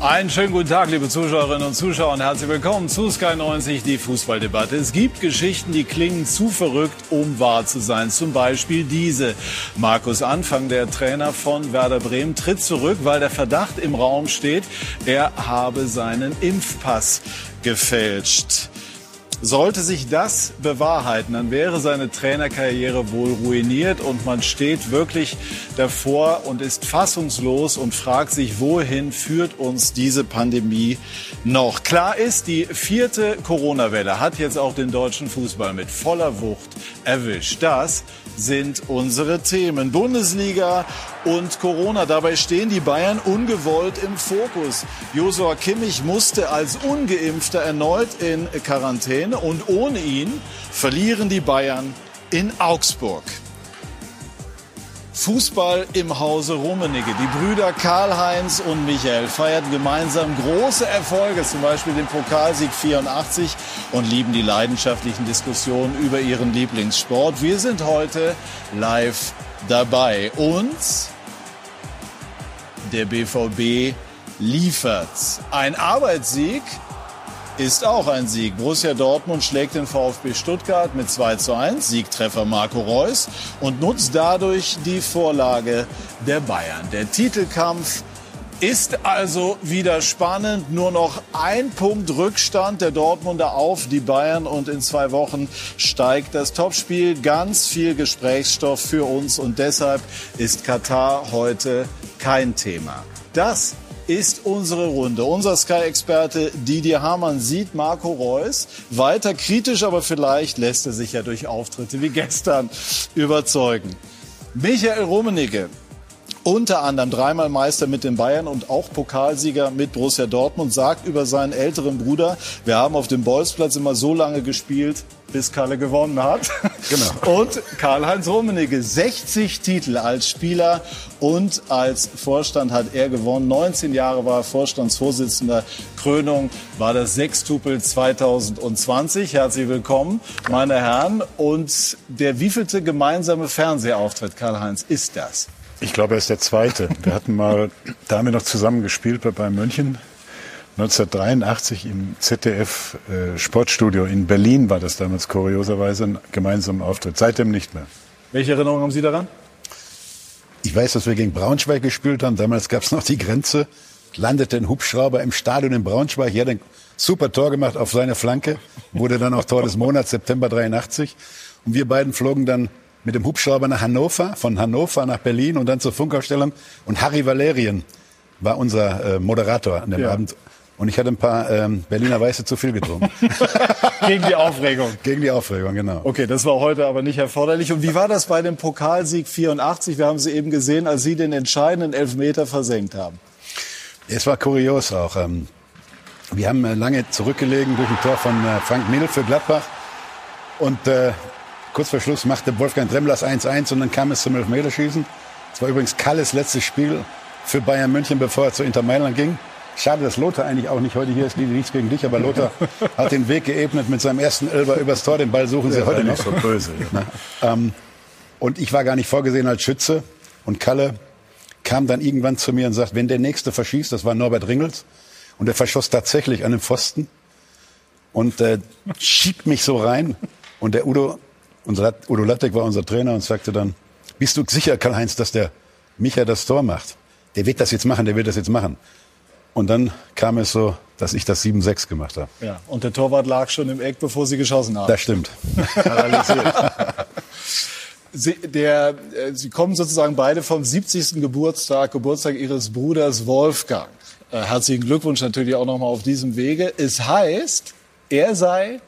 Einen schönen guten Tag, liebe Zuschauerinnen und Zuschauer, und herzlich willkommen zu Sky 90, die Fußballdebatte. Es gibt Geschichten, die klingen zu verrückt, um wahr zu sein. Zum Beispiel diese. Markus Anfang, der Trainer von Werder Bremen, tritt zurück, weil der Verdacht im Raum steht, er habe seinen Impfpass gefälscht. Sollte sich das bewahrheiten, dann wäre seine Trainerkarriere wohl ruiniert und man steht wirklich davor und ist fassungslos und fragt sich, wohin führt uns diese Pandemie noch? Klar ist, die vierte Corona-Welle hat jetzt auch den deutschen Fußball mit voller Wucht erwischt. Das sind unsere Themen. Bundesliga und Corona. Dabei stehen die Bayern ungewollt im Fokus. Josua Kimmich musste als ungeimpfter erneut in Quarantäne und ohne ihn verlieren die Bayern in Augsburg. Fußball im Hause Rummenigge. Die Brüder Karl-Heinz und Michael feierten gemeinsam große Erfolge, zum Beispiel den Pokalsieg 84 und lieben die leidenschaftlichen Diskussionen über ihren Lieblingssport. Wir sind heute live dabei. Und der BVB liefert. Ein Arbeitssieg ist auch ein Sieg. Borussia Dortmund schlägt den VfB Stuttgart mit 2 zu 1, Siegtreffer Marco Reus und nutzt dadurch die Vorlage der Bayern. Der Titelkampf ist also wieder spannend. Nur noch ein Punkt Rückstand der Dortmunder auf die Bayern und in zwei Wochen steigt das Topspiel. Ganz viel Gesprächsstoff für uns und deshalb ist Katar heute kein Thema. Das ist unsere Runde. Unser Sky-Experte Didier Hamann sieht Marco Reus weiter kritisch, aber vielleicht lässt er sich ja durch Auftritte wie gestern überzeugen. Michael Rummenigge, unter anderem dreimal Meister mit den Bayern und auch Pokalsieger mit Borussia Dortmund, sagt über seinen älteren Bruder, wir haben auf dem Bolzplatz immer so lange gespielt, bis Kalle gewonnen hat. Genau. Und Karl-Heinz Rummenigge, 60 Titel als Spieler und als Vorstand hat er gewonnen. 19 Jahre war er Vorstandsvorsitzender. Krönung war das Sechstupel 2020. Herzlich willkommen, meine Herren. Und der wievielte gemeinsame Fernsehauftritt, Karl-Heinz, ist das? Ich glaube, er ist der zweite. Wir hatten mal, da haben wir noch zusammen gespielt bei Bayern München. 1983 im ZDF äh, Sportstudio in Berlin war das damals kurioserweise ein gemeinsamer Auftritt. Seitdem nicht mehr. Welche Erinnerungen haben Sie daran? Ich weiß, dass wir gegen Braunschweig gespielt haben. Damals gab es noch die Grenze. Landete ein Hubschrauber im Stadion in Braunschweig. Er hat ein super Tor gemacht auf seine Flanke. Wurde dann auch Tor des Monats, September 83. Und wir beiden flogen dann mit dem Hubschrauber nach Hannover, von Hannover nach Berlin und dann zur Funkausstellung. Und Harry Valerien war unser äh, Moderator an dem ja. Abend. Und ich hatte ein paar ähm, Berliner Weiße zu viel getrunken. Gegen die Aufregung. Gegen die Aufregung, genau. Okay, das war heute aber nicht erforderlich. Und wie war das bei dem Pokalsieg 84? Wir haben Sie eben gesehen, als Sie den entscheidenden Elfmeter versenkt haben. Es war kurios auch. Ähm, wir haben äh, lange zurückgelegen durch ein Tor von äh, Frank Mill für Gladbach. Und äh, Kurz vor Schluss machte Wolfgang Dremlers 1-1 und dann kam es zum Elfmeterschießen. Es war übrigens Kalles letztes Spiel für Bayern München, bevor er zu Inter Mailand ging. Schade, dass Lothar eigentlich auch nicht heute hier ist. Nichts gegen dich, aber Lothar hat den Weg geebnet mit seinem ersten Elber übers Tor. Den Ball suchen sie ja, heute noch. So böse, ja. ähm, und ich war gar nicht vorgesehen als Schütze. Und Kalle kam dann irgendwann zu mir und sagt, wenn der Nächste verschießt, das war Norbert Ringels, und er verschoss tatsächlich an den Pfosten und äh, schiebt mich so rein. Und der Udo unser, Udo Lattek war unser Trainer und sagte dann, bist du sicher, Karl-Heinz, dass der Micha das Tor macht? Der wird das jetzt machen, der wird das jetzt machen. Und dann kam es so, dass ich das 7-6 gemacht habe. Ja, und der Torwart lag schon im Eck, bevor Sie geschossen haben. Das stimmt. Sie, der, äh, Sie kommen sozusagen beide vom 70. Geburtstag, Geburtstag Ihres Bruders Wolfgang. Äh, herzlichen Glückwunsch natürlich auch nochmal auf diesem Wege. Es heißt, er sei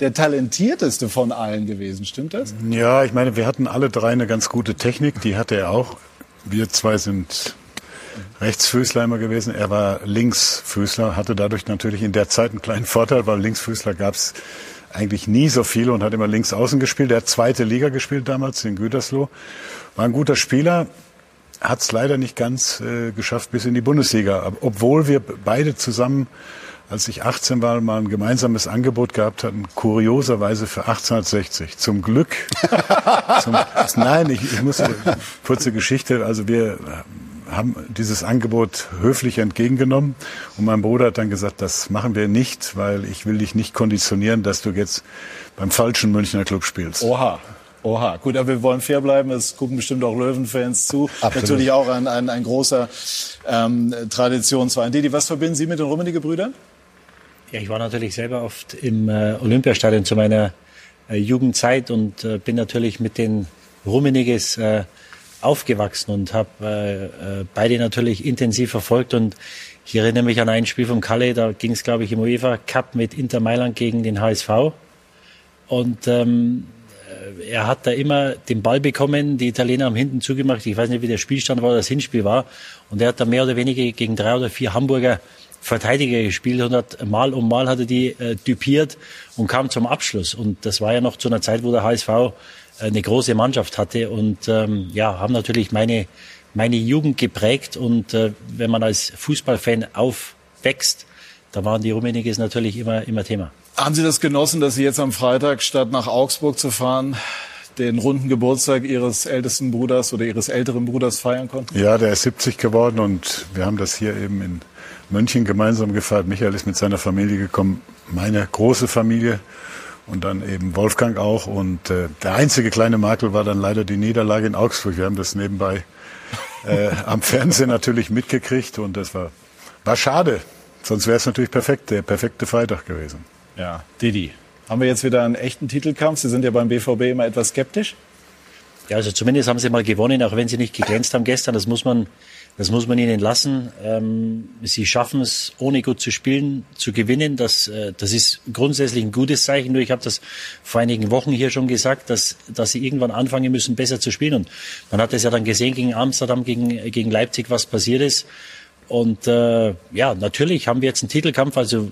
der talentierteste von allen gewesen. Stimmt das? Ja, ich meine, wir hatten alle drei eine ganz gute Technik. Die hatte er auch. Wir zwei sind Rechtsfüßler immer gewesen. Er war Linksfüßler, hatte dadurch natürlich in der Zeit einen kleinen Vorteil, weil Linksfüßler gab es eigentlich nie so viele und hat immer links außen gespielt. Er hat zweite Liga gespielt damals in Gütersloh. War ein guter Spieler, hat es leider nicht ganz äh, geschafft bis in die Bundesliga. Obwohl wir beide zusammen als ich 18 war, mal ein gemeinsames Angebot gehabt hatten, kurioserweise für 1860. Zum Glück. zum, nein, ich, ich muss kurze Geschichte. Also wir haben dieses Angebot höflich entgegengenommen. Und mein Bruder hat dann gesagt, das machen wir nicht, weil ich will dich nicht konditionieren, dass du jetzt beim falschen Münchner Club spielst. Oha. Oha, gut, aber wir wollen fair bleiben. Es gucken bestimmt auch Löwenfans zu. Absolut. Natürlich auch ein, ein, ein großer ähm, Traditionsverein. Didi, was verbinden Sie mit den Rummenigge-Brüdern? Ja, ich war natürlich selber oft im äh, Olympiastadion zu meiner äh, Jugendzeit und äh, bin natürlich mit den Rummeniges aufgewachsen und habe beide natürlich intensiv verfolgt. Und ich erinnere mich an ein Spiel vom Kalle, da ging es glaube ich im UEFA Cup mit Inter Mailand gegen den HSV und ähm, äh, er hat da immer den Ball bekommen, die Italiener haben hinten zugemacht, ich weiß nicht wie der Spielstand war, das Hinspiel war. Und er hat da mehr oder weniger gegen drei oder vier Hamburger Verteidiger gespielt und hat mal um mal hat er die äh, typiert und kam zum Abschluss. Und das war ja noch zu einer Zeit, wo der HSV äh, eine große Mannschaft hatte und ähm, ja, haben natürlich meine, meine Jugend geprägt. Und äh, wenn man als Fußballfan aufwächst, da waren die Rummeniges natürlich immer, immer Thema. Haben Sie das genossen, dass Sie jetzt am Freitag statt nach Augsburg zu fahren, den runden Geburtstag Ihres ältesten Bruders oder Ihres älteren Bruders feiern konnten? Ja, der ist 70 geworden und wir haben das hier eben in München gemeinsam gefeiert. Michael ist mit seiner Familie gekommen, meine große Familie und dann eben Wolfgang auch. Und äh, der einzige kleine Makel war dann leider die Niederlage in Augsburg. Wir haben das nebenbei äh, am Fernsehen natürlich mitgekriegt und das war, war schade. Sonst wäre es natürlich perfekt, der perfekte Freitag gewesen. Ja, Didi, haben wir jetzt wieder einen echten Titelkampf? Sie sind ja beim BVB immer etwas skeptisch. Ja, also zumindest haben sie mal gewonnen, auch wenn sie nicht geglänzt haben gestern. Das muss man das muss man ihnen lassen. Ähm, sie schaffen es, ohne gut zu spielen, zu gewinnen. Das, äh, das ist grundsätzlich ein gutes Zeichen. Nur ich habe das vor einigen Wochen hier schon gesagt, dass, dass sie irgendwann anfangen müssen, besser zu spielen. Und man hat es ja dann gesehen gegen Amsterdam, gegen, gegen Leipzig, was passiert ist. Und äh, ja, natürlich haben wir jetzt einen Titelkampf. Also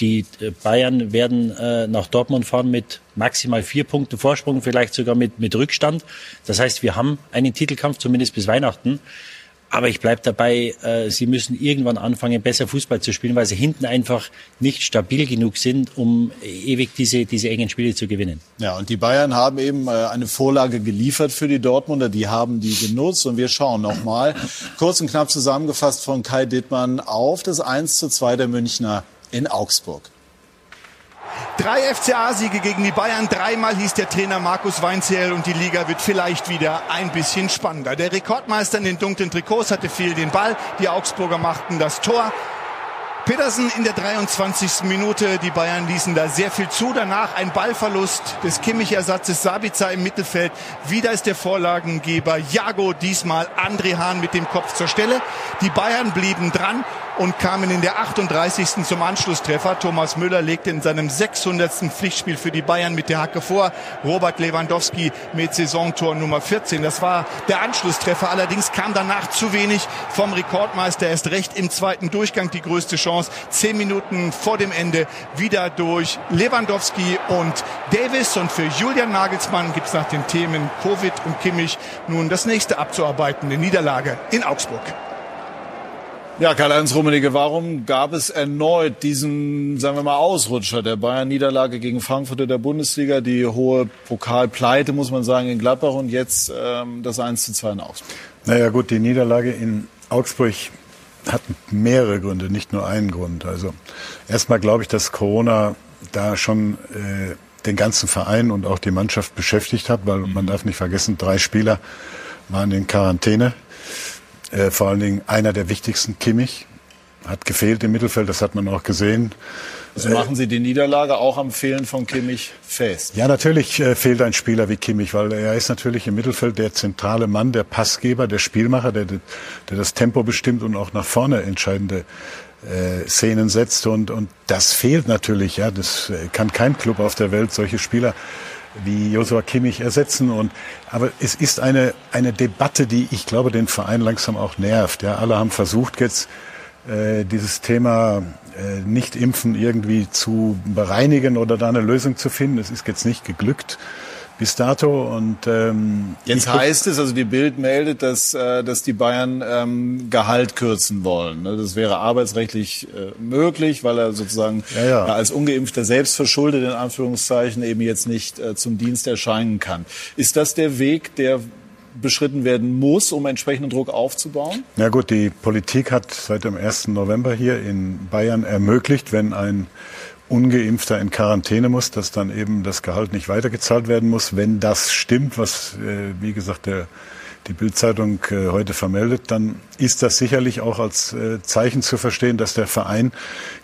die Bayern werden äh, nach Dortmund fahren mit maximal vier Punkten Vorsprung, vielleicht sogar mit, mit Rückstand. Das heißt, wir haben einen Titelkampf, zumindest bis Weihnachten. Aber ich bleibe dabei, äh, sie müssen irgendwann anfangen, besser Fußball zu spielen, weil sie hinten einfach nicht stabil genug sind, um ewig diese, diese engen Spiele zu gewinnen. Ja, und die Bayern haben eben äh, eine Vorlage geliefert für die Dortmunder. Die haben die genutzt. Und wir schauen nochmal kurz und knapp zusammengefasst von Kai Dittmann auf das 1 zu 2 der Münchner in Augsburg. Drei FCA-Siege gegen die Bayern. Dreimal hieß der Trainer Markus Weinzierl und die Liga wird vielleicht wieder ein bisschen spannender. Der Rekordmeister in den dunklen Trikots hatte viel den Ball. Die Augsburger machten das Tor. Petersen in der 23. Minute. Die Bayern ließen da sehr viel zu. Danach ein Ballverlust des Kimmich-Ersatzes Sabica im Mittelfeld. Wieder ist der Vorlagengeber Jago, diesmal André Hahn mit dem Kopf zur Stelle. Die Bayern blieben dran und kamen in der 38. zum Anschlusstreffer. Thomas Müller legte in seinem 600. Pflichtspiel für die Bayern mit der Hacke vor. Robert Lewandowski mit Saisontor Nummer 14. Das war der Anschlusstreffer. Allerdings kam danach zu wenig vom Rekordmeister. Erst recht im zweiten Durchgang die größte Chance. Zehn Minuten vor dem Ende wieder durch Lewandowski und Davis. Und für Julian Nagelsmann gibt es nach den Themen Covid und Kimmich nun das nächste abzuarbeiten. Eine Niederlage in Augsburg. Ja, Karl-Heinz Rummenigge, warum gab es erneut diesen, sagen wir mal, Ausrutscher der Bayern-Niederlage gegen Frankfurt in der Bundesliga, die hohe Pokalpleite, muss man sagen, in Gladbach und jetzt ähm, das 1 zu 2 in Augsburg? Naja gut, die Niederlage in Augsburg hat mehrere Gründe, nicht nur einen Grund. Also erstmal glaube ich, dass Corona da schon äh, den ganzen Verein und auch die Mannschaft beschäftigt hat, weil man darf nicht vergessen, drei Spieler waren in Quarantäne äh, vor allen Dingen einer der wichtigsten, Kimmich, hat gefehlt im Mittelfeld, das hat man auch gesehen. Also machen Sie die Niederlage auch am Fehlen von Kimmich fest? Ja, natürlich äh, fehlt ein Spieler wie Kimmich, weil er ist natürlich im Mittelfeld der zentrale Mann, der Passgeber, der Spielmacher, der, der das Tempo bestimmt und auch nach vorne entscheidende äh, Szenen setzt. Und, und das fehlt natürlich. Ja, das äh, kann kein Club auf der Welt solche Spieler wie Josua Kimmich ersetzen. Und, aber es ist eine, eine Debatte, die ich glaube, den Verein langsam auch nervt. Ja, alle haben versucht jetzt, äh, dieses Thema äh, nicht impfen irgendwie zu bereinigen oder da eine Lösung zu finden. Es ist jetzt nicht geglückt bis dato. Und ähm, jetzt heißt es, also die Bild meldet, dass, äh, dass die Bayern ähm, Gehalt kürzen wollen. Ne? Das wäre arbeitsrechtlich äh, möglich, weil er sozusagen ja, ja. als ungeimpfter selbstverschuldet in Anführungszeichen eben jetzt nicht äh, zum Dienst erscheinen kann. Ist das der Weg, der beschritten werden muss, um entsprechenden Druck aufzubauen? Ja gut, die Politik hat seit dem 1. November hier in Bayern ermöglicht, wenn ein Ungeimpfter in Quarantäne muss, dass dann eben das Gehalt nicht weitergezahlt werden muss. Wenn das stimmt, was, äh, wie gesagt, der die Bildzeitung äh, heute vermeldet, dann ist das sicherlich auch als äh, Zeichen zu verstehen, dass der Verein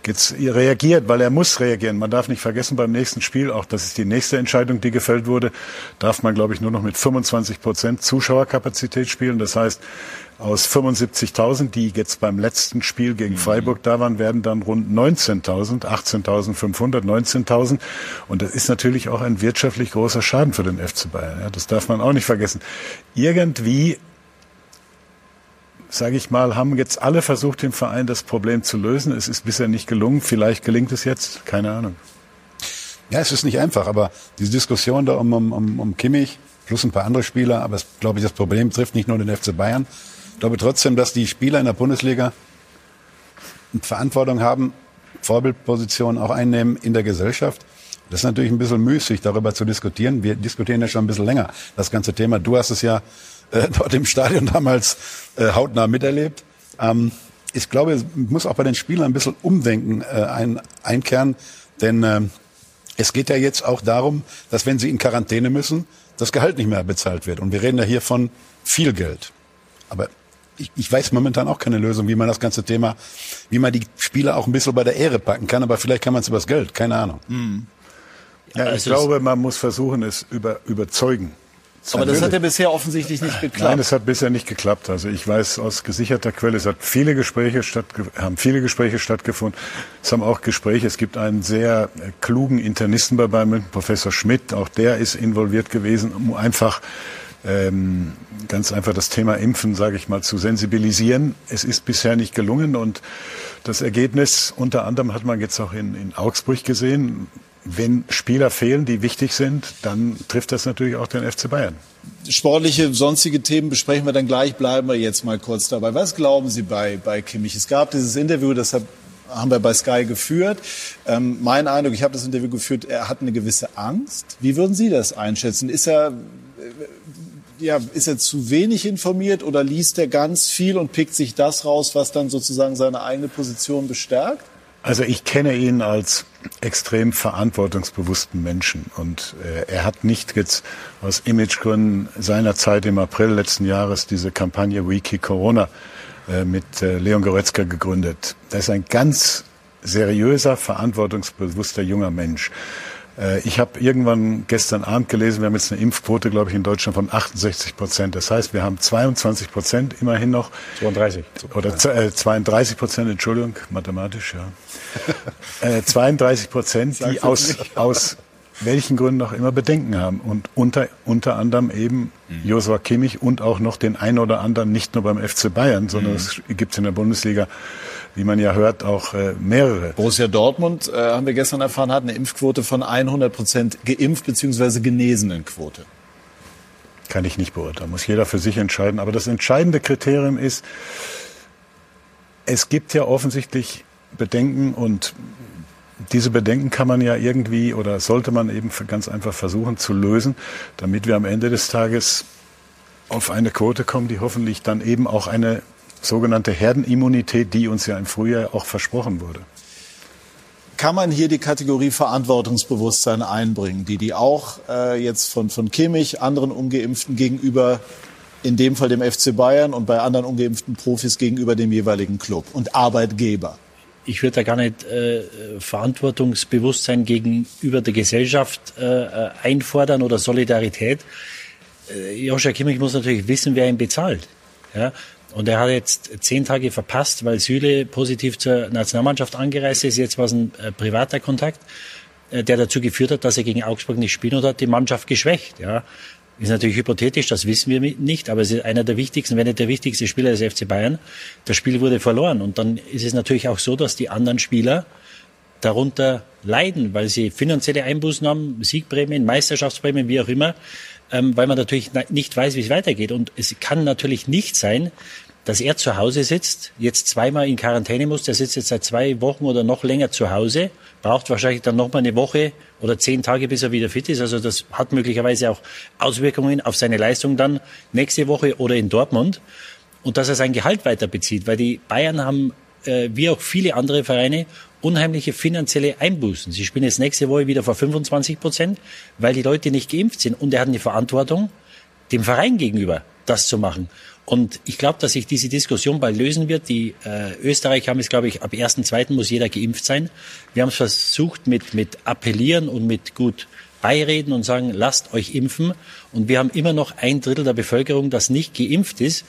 jetzt reagiert, weil er muss reagieren. Man darf nicht vergessen, beim nächsten Spiel, auch das ist die nächste Entscheidung, die gefällt wurde, darf man, glaube ich, nur noch mit 25 Prozent Zuschauerkapazität spielen. Das heißt, aus 75.000, die jetzt beim letzten Spiel gegen mhm. Freiburg da waren, werden dann rund 19.000, 18.500, 19.000. Und das ist natürlich auch ein wirtschaftlich großer Schaden für den FC Bayern. Ja, das darf man auch nicht vergessen. Irgendwie sage ich mal, haben jetzt alle versucht, im Verein das Problem zu lösen. Es ist bisher nicht gelungen. Vielleicht gelingt es jetzt. Keine Ahnung. Ja, es ist nicht einfach, aber diese Diskussion da um, um, um Kimmich plus ein paar andere Spieler, aber es, glaube ich, das Problem trifft nicht nur den FC Bayern, glaube trotzdem, dass die Spieler in der Bundesliga Verantwortung haben, Vorbildpositionen auch einnehmen in der Gesellschaft. Das ist natürlich ein bisschen müßig, darüber zu diskutieren. Wir diskutieren ja schon ein bisschen länger das ganze Thema. Du hast es ja äh, dort im Stadion damals äh, hautnah miterlebt. Ähm, ich glaube, es muss auch bei den Spielern ein bisschen Umdenken äh, ein, einkehren, denn äh, es geht ja jetzt auch darum, dass wenn sie in Quarantäne müssen, das Gehalt nicht mehr bezahlt wird. Und wir reden ja hier von viel Geld. Aber ich, ich weiß momentan auch keine Lösung, wie man das ganze Thema, wie man die Spieler auch ein bisschen bei der Ehre packen kann, aber vielleicht kann man es übers Geld, keine Ahnung. Mhm. Ja, ich glaube, man muss versuchen, es über, überzeugen. Aber das hat ja bisher offensichtlich nicht geklappt. Nein, es hat bisher nicht geklappt. Also ich weiß aus gesicherter Quelle, es hat viele Gespräche haben viele Gespräche stattgefunden. Es haben auch Gespräche. Es gibt einen sehr äh, klugen Internisten bei Bayern Professor Schmidt. Auch der ist involviert gewesen, um einfach ähm, ganz einfach das Thema Impfen, sage ich mal, zu sensibilisieren. Es ist bisher nicht gelungen und das Ergebnis unter anderem hat man jetzt auch in, in Augsburg gesehen. Wenn Spieler fehlen, die wichtig sind, dann trifft das natürlich auch den FC Bayern. Sportliche, sonstige Themen besprechen wir dann gleich. Bleiben wir jetzt mal kurz dabei. Was glauben Sie bei, bei Kimmich? Es gab dieses Interview, das haben wir bei Sky geführt. Ähm, mein Eindruck, ich habe das Interview geführt, er hat eine gewisse Angst. Wie würden Sie das einschätzen? Ist er ja, ist er zu wenig informiert oder liest er ganz viel und pickt sich das raus, was dann sozusagen seine eigene Position bestärkt? Also ich kenne ihn als extrem verantwortungsbewussten Menschen und äh, er hat nicht jetzt aus Imagegründen seiner Zeit im April letzten Jahres diese Kampagne Wiki Corona äh, mit äh, Leon Goretzka gegründet. Er ist ein ganz seriöser, verantwortungsbewusster junger Mensch. Äh, ich habe irgendwann gestern Abend gelesen, wir haben jetzt eine Impfquote, glaube ich, in Deutschland von 68 Prozent. Das heißt, wir haben 22 Prozent immerhin noch. 32. Oder äh, 32 Prozent, Entschuldigung, mathematisch, ja. äh, 32 Prozent, die aus, aus welchen Gründen auch immer Bedenken haben. Und unter, unter anderem eben mhm. Josua Kimmich und auch noch den einen oder anderen, nicht nur beim FC Bayern, sondern es mhm. gibt in der Bundesliga wie man ja hört, auch äh, mehrere. Borussia Dortmund, äh, haben wir gestern erfahren, hat eine Impfquote von 100 Prozent geimpft bzw. genesenen Quote. Kann ich nicht beurteilen, muss jeder für sich entscheiden. Aber das entscheidende Kriterium ist, es gibt ja offensichtlich Bedenken und diese Bedenken kann man ja irgendwie oder sollte man eben ganz einfach versuchen zu lösen, damit wir am Ende des Tages auf eine Quote kommen, die hoffentlich dann eben auch eine sogenannte Herdenimmunität, die uns ja im Frühjahr auch versprochen wurde. Kann man hier die Kategorie Verantwortungsbewusstsein einbringen, die die auch äh, jetzt von, von Kimmich, anderen Ungeimpften gegenüber, in dem Fall dem FC Bayern und bei anderen ungeimpften Profis gegenüber dem jeweiligen Club und Arbeitgeber? ich würde da gar nicht äh, Verantwortungsbewusstsein gegenüber der Gesellschaft äh, äh einfordern oder Solidarität. Äh, Joschka Kimmich muss natürlich wissen, wer ihn bezahlt. Ja? Und er hat jetzt zehn Tage verpasst, weil Süle positiv zur Nationalmannschaft angereist ist. Jetzt war es ein äh, privater Kontakt, äh, der dazu geführt hat, dass er gegen Augsburg nicht spielen und hat die Mannschaft geschwächt. Ja. Ist natürlich hypothetisch, das wissen wir nicht, aber es ist einer der wichtigsten, wenn nicht der wichtigste Spieler des FC Bayern. Das Spiel wurde verloren. Und dann ist es natürlich auch so, dass die anderen Spieler darunter leiden, weil sie finanzielle Einbußen haben, Siegprämien, Meisterschaftsprämien, wie auch immer ähm, weil man natürlich nicht weiß, wie es weitergeht. Und es kann natürlich nicht sein, dass er zu Hause sitzt, jetzt zweimal in Quarantäne muss, der sitzt jetzt seit zwei Wochen oder noch länger zu Hause, braucht wahrscheinlich dann noch mal eine Woche oder zehn Tage, bis er wieder fit ist. Also das hat möglicherweise auch Auswirkungen auf seine Leistung dann nächste Woche oder in Dortmund. Und dass er sein Gehalt weiter bezieht, weil die Bayern haben, äh, wie auch viele andere Vereine, unheimliche finanzielle Einbußen. Sie spielen jetzt nächste Woche wieder vor 25 Prozent, weil die Leute nicht geimpft sind. Und er hat eine Verantwortung dem Verein gegenüber, das zu machen. Und ich glaube, dass sich diese Diskussion bald lösen wird. Die äh, Österreich haben es, glaube ich, ab 1.2. muss jeder geimpft sein. Wir haben es versucht mit, mit Appellieren und mit gut beireden und sagen, lasst euch impfen. Und wir haben immer noch ein Drittel der Bevölkerung, das nicht geimpft ist.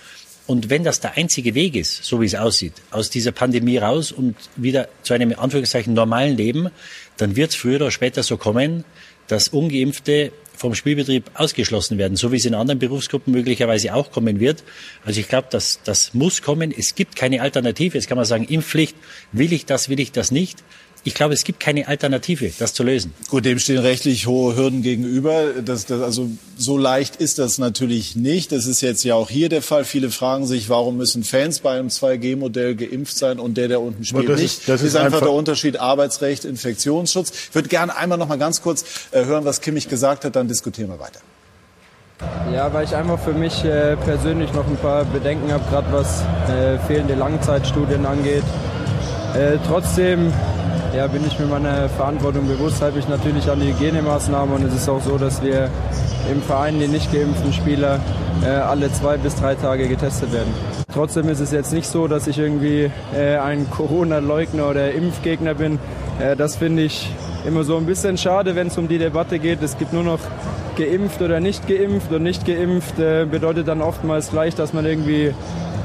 Und wenn das der einzige Weg ist, so wie es aussieht, aus dieser Pandemie raus und wieder zu einem Anführungszeichen normalen Leben, dann wird es früher oder später so kommen, dass ungeimpfte vom Spielbetrieb ausgeschlossen werden, so wie es in anderen Berufsgruppen möglicherweise auch kommen wird. Also ich glaube, das, das muss kommen. Es gibt keine Alternative. Jetzt kann man sagen, Impfpflicht, will ich das, will ich das nicht ich glaube, es gibt keine Alternative, das zu lösen. Gut, dem stehen rechtlich hohe Hürden gegenüber. Das, das, also so leicht ist das natürlich nicht. Das ist jetzt ja auch hier der Fall. Viele fragen sich, warum müssen Fans bei einem 2G-Modell geimpft sein und der, der unten spielt, das nicht. Ist, das ist, ist einfach, einfach der Unterschied Arbeitsrecht, Infektionsschutz. Ich würde gerne einmal noch mal ganz kurz äh, hören, was Kimmich gesagt hat, dann diskutieren wir weiter. Ja, weil ich einfach für mich äh, persönlich noch ein paar Bedenken habe, gerade was äh, fehlende Langzeitstudien angeht. Äh, trotzdem ja, bin ich mir meiner Verantwortung bewusst, halte ich natürlich an die Hygienemaßnahmen und es ist auch so, dass wir im Verein die nicht geimpften Spieler äh, alle zwei bis drei Tage getestet werden. Trotzdem ist es jetzt nicht so, dass ich irgendwie äh, ein Corona-Leugner oder Impfgegner bin. Äh, das finde ich immer so ein bisschen schade, wenn es um die Debatte geht. Es gibt nur noch geimpft oder nicht geimpft und nicht geimpft äh, bedeutet dann oftmals gleich, dass man irgendwie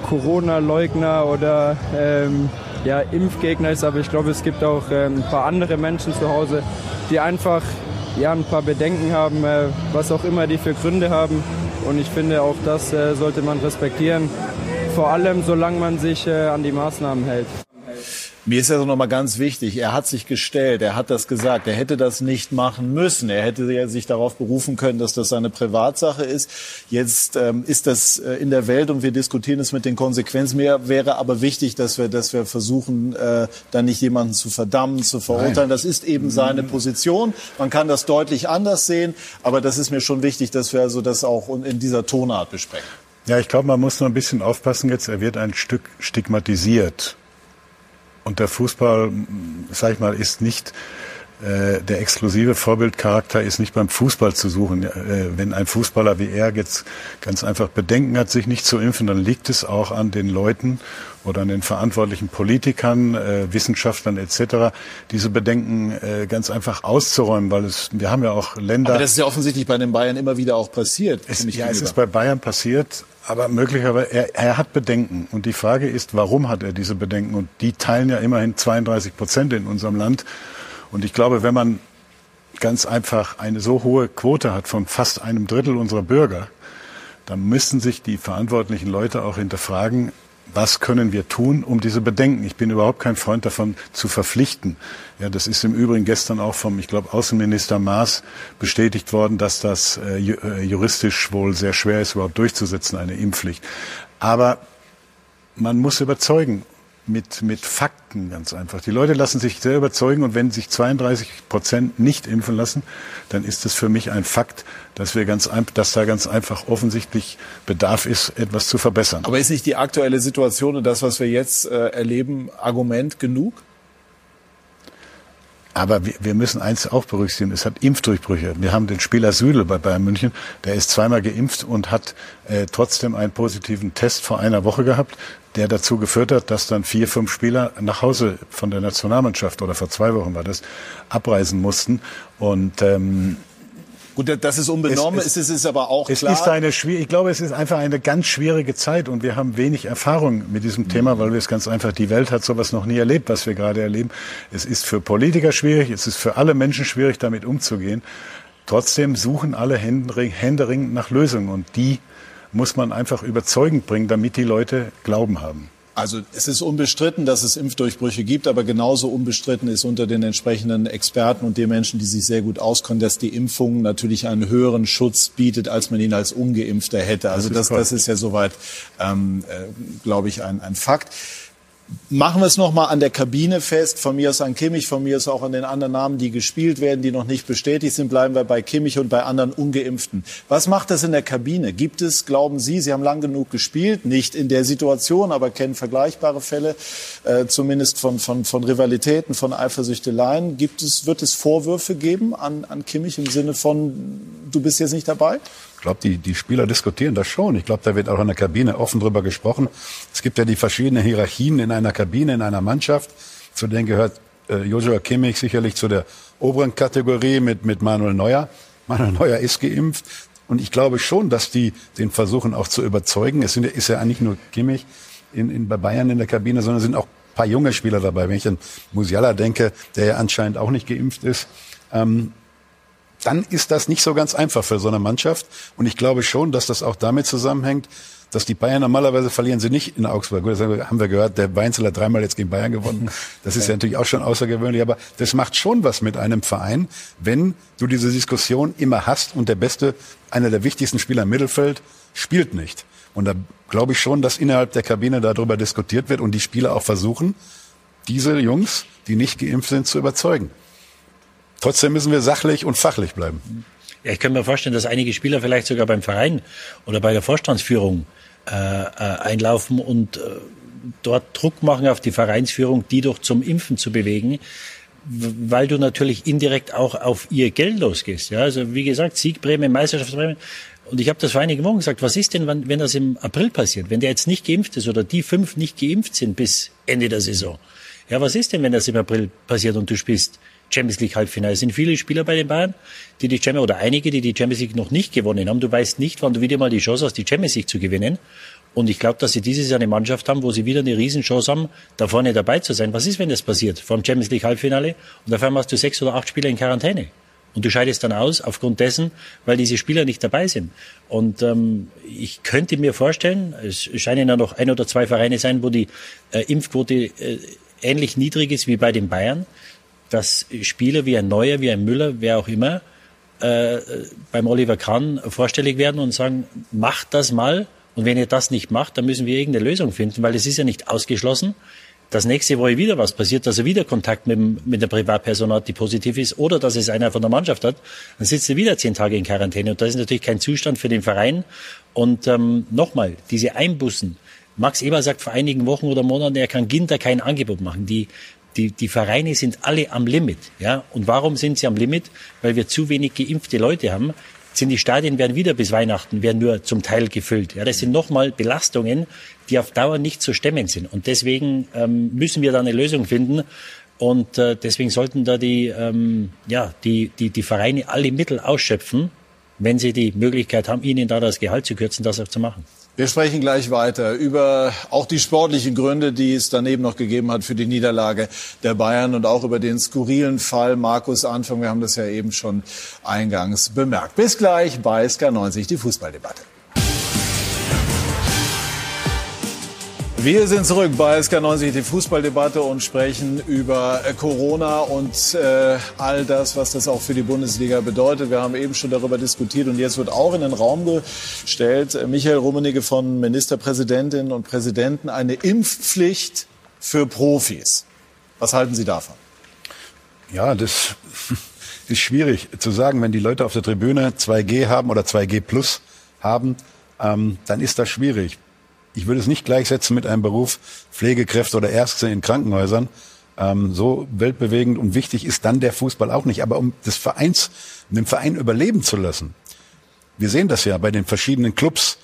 Corona-Leugner oder ähm, ja, Impfgegner ist, aber ich glaube, es gibt auch äh, ein paar andere Menschen zu Hause, die einfach ja, ein paar Bedenken haben, äh, was auch immer die für Gründe haben. Und ich finde, auch das äh, sollte man respektieren, vor allem solange man sich äh, an die Maßnahmen hält. Mir ist ja so nochmal ganz wichtig, er hat sich gestellt, er hat das gesagt, er hätte das nicht machen müssen. Er hätte sich darauf berufen können, dass das seine Privatsache ist. Jetzt ähm, ist das äh, in der Welt und wir diskutieren es mit den Konsequenzen. Mir wäre aber wichtig, dass wir, dass wir versuchen, äh, dann nicht jemanden zu verdammen, zu verurteilen. Nein. Das ist eben seine Position. Man kann das deutlich anders sehen, aber das ist mir schon wichtig, dass wir also das auch in dieser Tonart besprechen. Ja, ich glaube, man muss noch ein bisschen aufpassen jetzt. Er wird ein Stück stigmatisiert. Und der Fußball, sag ich mal, ist nicht der exklusive Vorbildcharakter ist nicht beim Fußball zu suchen. Äh, wenn ein Fußballer wie er jetzt ganz einfach Bedenken hat, sich nicht zu impfen, dann liegt es auch an den Leuten oder an den verantwortlichen Politikern, äh, Wissenschaftlern etc., diese Bedenken äh, ganz einfach auszuräumen, weil es, wir haben ja auch Länder. Aber das ist ja offensichtlich bei den Bayern immer wieder auch passiert. Es, ja, es ist bei Bayern passiert, aber möglicherweise, er, er hat Bedenken. Und die Frage ist, warum hat er diese Bedenken? Und die teilen ja immerhin 32 Prozent in unserem Land. Und ich glaube, wenn man ganz einfach eine so hohe Quote hat von fast einem Drittel unserer Bürger, dann müssen sich die verantwortlichen Leute auch hinterfragen, was können wir tun, um diese Bedenken? Ich bin überhaupt kein Freund davon, zu verpflichten. Ja, das ist im Übrigen gestern auch vom, ich glaube, Außenminister Maas bestätigt worden, dass das äh, äh, juristisch wohl sehr schwer ist, überhaupt durchzusetzen, eine Impfpflicht. Aber man muss überzeugen mit, mit Fakten ganz einfach. Die Leute lassen sich sehr überzeugen und wenn sich 32 Prozent nicht impfen lassen, dann ist es für mich ein Fakt, dass wir ganz dass da ganz einfach offensichtlich Bedarf ist, etwas zu verbessern. Aber ist nicht die aktuelle Situation und das, was wir jetzt äh, erleben, Argument genug? Aber wir, wir müssen eins auch berücksichtigen, es hat Impfdurchbrüche. Wir haben den Spieler Süle bei Bayern München, der ist zweimal geimpft und hat äh, trotzdem einen positiven Test vor einer Woche gehabt, der dazu geführt hat, dass dann vier, fünf Spieler nach Hause von der Nationalmannschaft oder vor zwei Wochen war das, abreisen mussten. Und ähm, Gut, das ist unbenommen, es, es, es ist aber auch es klar. Ist eine, ich glaube, es ist einfach eine ganz schwierige Zeit und wir haben wenig Erfahrung mit diesem Thema, weil wir es ganz einfach, die Welt hat sowas noch nie erlebt, was wir gerade erleben. Es ist für Politiker schwierig, es ist für alle Menschen schwierig, damit umzugehen. Trotzdem suchen alle händeringend nach Lösungen und die muss man einfach überzeugend bringen, damit die Leute Glauben haben. Also es ist unbestritten, dass es Impfdurchbrüche gibt, aber genauso unbestritten ist unter den entsprechenden Experten und den Menschen, die sich sehr gut auskennen, dass die Impfung natürlich einen höheren Schutz bietet, als man ihn als ungeimpfter hätte. Also das, das, ist ja soweit, ähm, äh, glaube ich, ein, ein Fakt. Machen wir es nochmal an der Kabine fest. Von mir aus an Kimmich, von mir aus auch an den anderen Namen, die gespielt werden, die noch nicht bestätigt sind. Bleiben wir bei Kimmich und bei anderen Ungeimpften. Was macht das in der Kabine? Gibt es, glauben Sie, Sie haben lang genug gespielt, nicht in der Situation, aber kennen vergleichbare Fälle, äh, zumindest von, von, von Rivalitäten, von Eifersüchteleien. Gibt es, wird es Vorwürfe geben an, an Kimmich im Sinne von, du bist jetzt nicht dabei? Glaube, die, die Spieler diskutieren das schon. Ich glaube, da wird auch in der Kabine offen drüber gesprochen. Es gibt ja die verschiedenen Hierarchien in einer Kabine, in einer Mannschaft. Zu denen gehört äh, Joshua Kimmich sicherlich zu der oberen Kategorie mit, mit Manuel Neuer. Manuel Neuer ist geimpft. Und ich glaube schon, dass die den versuchen auch zu überzeugen. Es sind, ist ja eigentlich nur Kimmich in, in, bei Bayern in der Kabine, sondern sind auch ein paar junge Spieler dabei. Wenn ich an Musiala denke, der ja anscheinend auch nicht geimpft ist. Ähm, dann ist das nicht so ganz einfach für so eine Mannschaft. Und ich glaube schon, dass das auch damit zusammenhängt, dass die Bayern normalerweise verlieren sie nicht in Augsburg. Das haben wir gehört, der Weinzel hat dreimal jetzt gegen Bayern gewonnen. Das ist ja natürlich auch schon außergewöhnlich, aber das macht schon was mit einem Verein, wenn du diese Diskussion immer hast und der beste, einer der wichtigsten Spieler im Mittelfeld spielt nicht. Und da glaube ich schon, dass innerhalb der Kabine darüber diskutiert wird und die Spieler auch versuchen, diese Jungs, die nicht geimpft sind, zu überzeugen. Trotzdem müssen wir sachlich und fachlich bleiben. Ja, ich könnte mir vorstellen, dass einige Spieler vielleicht sogar beim Verein oder bei der Vorstandsführung äh, äh, einlaufen und äh, dort Druck machen auf die Vereinsführung, die doch zum Impfen zu bewegen, weil du natürlich indirekt auch auf ihr Geld losgehst. Ja, also wie gesagt, Siegprämie, Meisterschaftsprämie. Und ich habe das vor einigen Wochen gesagt, was ist denn, wenn, wenn das im April passiert, wenn der jetzt nicht geimpft ist oder die fünf nicht geimpft sind bis Ende der Saison? Ja, was ist denn, wenn das im April passiert und du spielst Champions League Halbfinale. Es sind viele Spieler bei den Bayern, die die Champions oder einige, die die Champions League noch nicht gewonnen haben. Du weißt nicht, wann du wieder mal die Chance hast, die Champions League zu gewinnen. Und ich glaube, dass sie dieses Jahr eine Mannschaft haben, wo sie wieder eine Riesenchance haben, da vorne dabei zu sein. Was ist, wenn das passiert? Vor dem Champions League Halbfinale und auf einmal hast du sechs oder acht Spieler in Quarantäne. Und du scheidest dann aus aufgrund dessen, weil diese Spieler nicht dabei sind. Und ähm, ich könnte mir vorstellen, es scheinen ja noch ein oder zwei Vereine sein, wo die äh, Impfquote äh, ähnlich niedrig ist wie bei den Bayern dass Spieler wie ein Neuer, wie ein Müller, wer auch immer, äh, beim Oliver Kahn vorstellig werden und sagen, macht das mal. Und wenn ihr das nicht macht, dann müssen wir irgendeine Lösung finden, weil es ist ja nicht ausgeschlossen, dass nächste Woche wieder was passiert, dass er wieder Kontakt mit, mit der Privatperson hat, die positiv ist, oder dass es einer von der Mannschaft hat, dann sitzt er wieder zehn Tage in Quarantäne. Und das ist natürlich kein Zustand für den Verein. Und ähm, nochmal, diese Einbußen. Max Eber sagt vor einigen Wochen oder Monaten, er kann Ginter kein Angebot machen. Die die, die Vereine sind alle am Limit. Ja? Und warum sind sie am Limit? Weil wir zu wenig geimpfte Leute haben. Sind die Stadien werden wieder bis Weihnachten werden nur zum Teil gefüllt. Ja, das sind nochmal Belastungen, die auf Dauer nicht zu stemmen sind. Und deswegen ähm, müssen wir da eine Lösung finden. Und äh, deswegen sollten da die, ähm, ja, die, die, die Vereine alle Mittel ausschöpfen, wenn sie die Möglichkeit haben, ihnen da das Gehalt zu kürzen, das auch zu machen. Wir sprechen gleich weiter über auch die sportlichen Gründe, die es daneben noch gegeben hat für die Niederlage der Bayern und auch über den skurrilen Fall Markus Anfang. Wir haben das ja eben schon eingangs bemerkt. Bis gleich bei SK90, die Fußballdebatte. Wir sind zurück bei SK90, die Fußballdebatte und sprechen über äh, Corona und äh, all das, was das auch für die Bundesliga bedeutet. Wir haben eben schon darüber diskutiert und jetzt wird auch in den Raum gestellt, äh, Michael Rummenigge von Ministerpräsidentinnen und Präsidenten, eine Impfpflicht für Profis. Was halten Sie davon? Ja, das ist schwierig zu sagen, wenn die Leute auf der Tribüne 2G haben oder 2G plus haben, ähm, dann ist das schwierig ich würde es nicht gleichsetzen mit einem Beruf Pflegekräfte oder Ärzte in Krankenhäusern. Ähm, so weltbewegend und wichtig ist dann der Fußball auch nicht. Aber um des Vereins, um den Verein überleben zu lassen, wir sehen das ja bei den verschiedenen Clubs,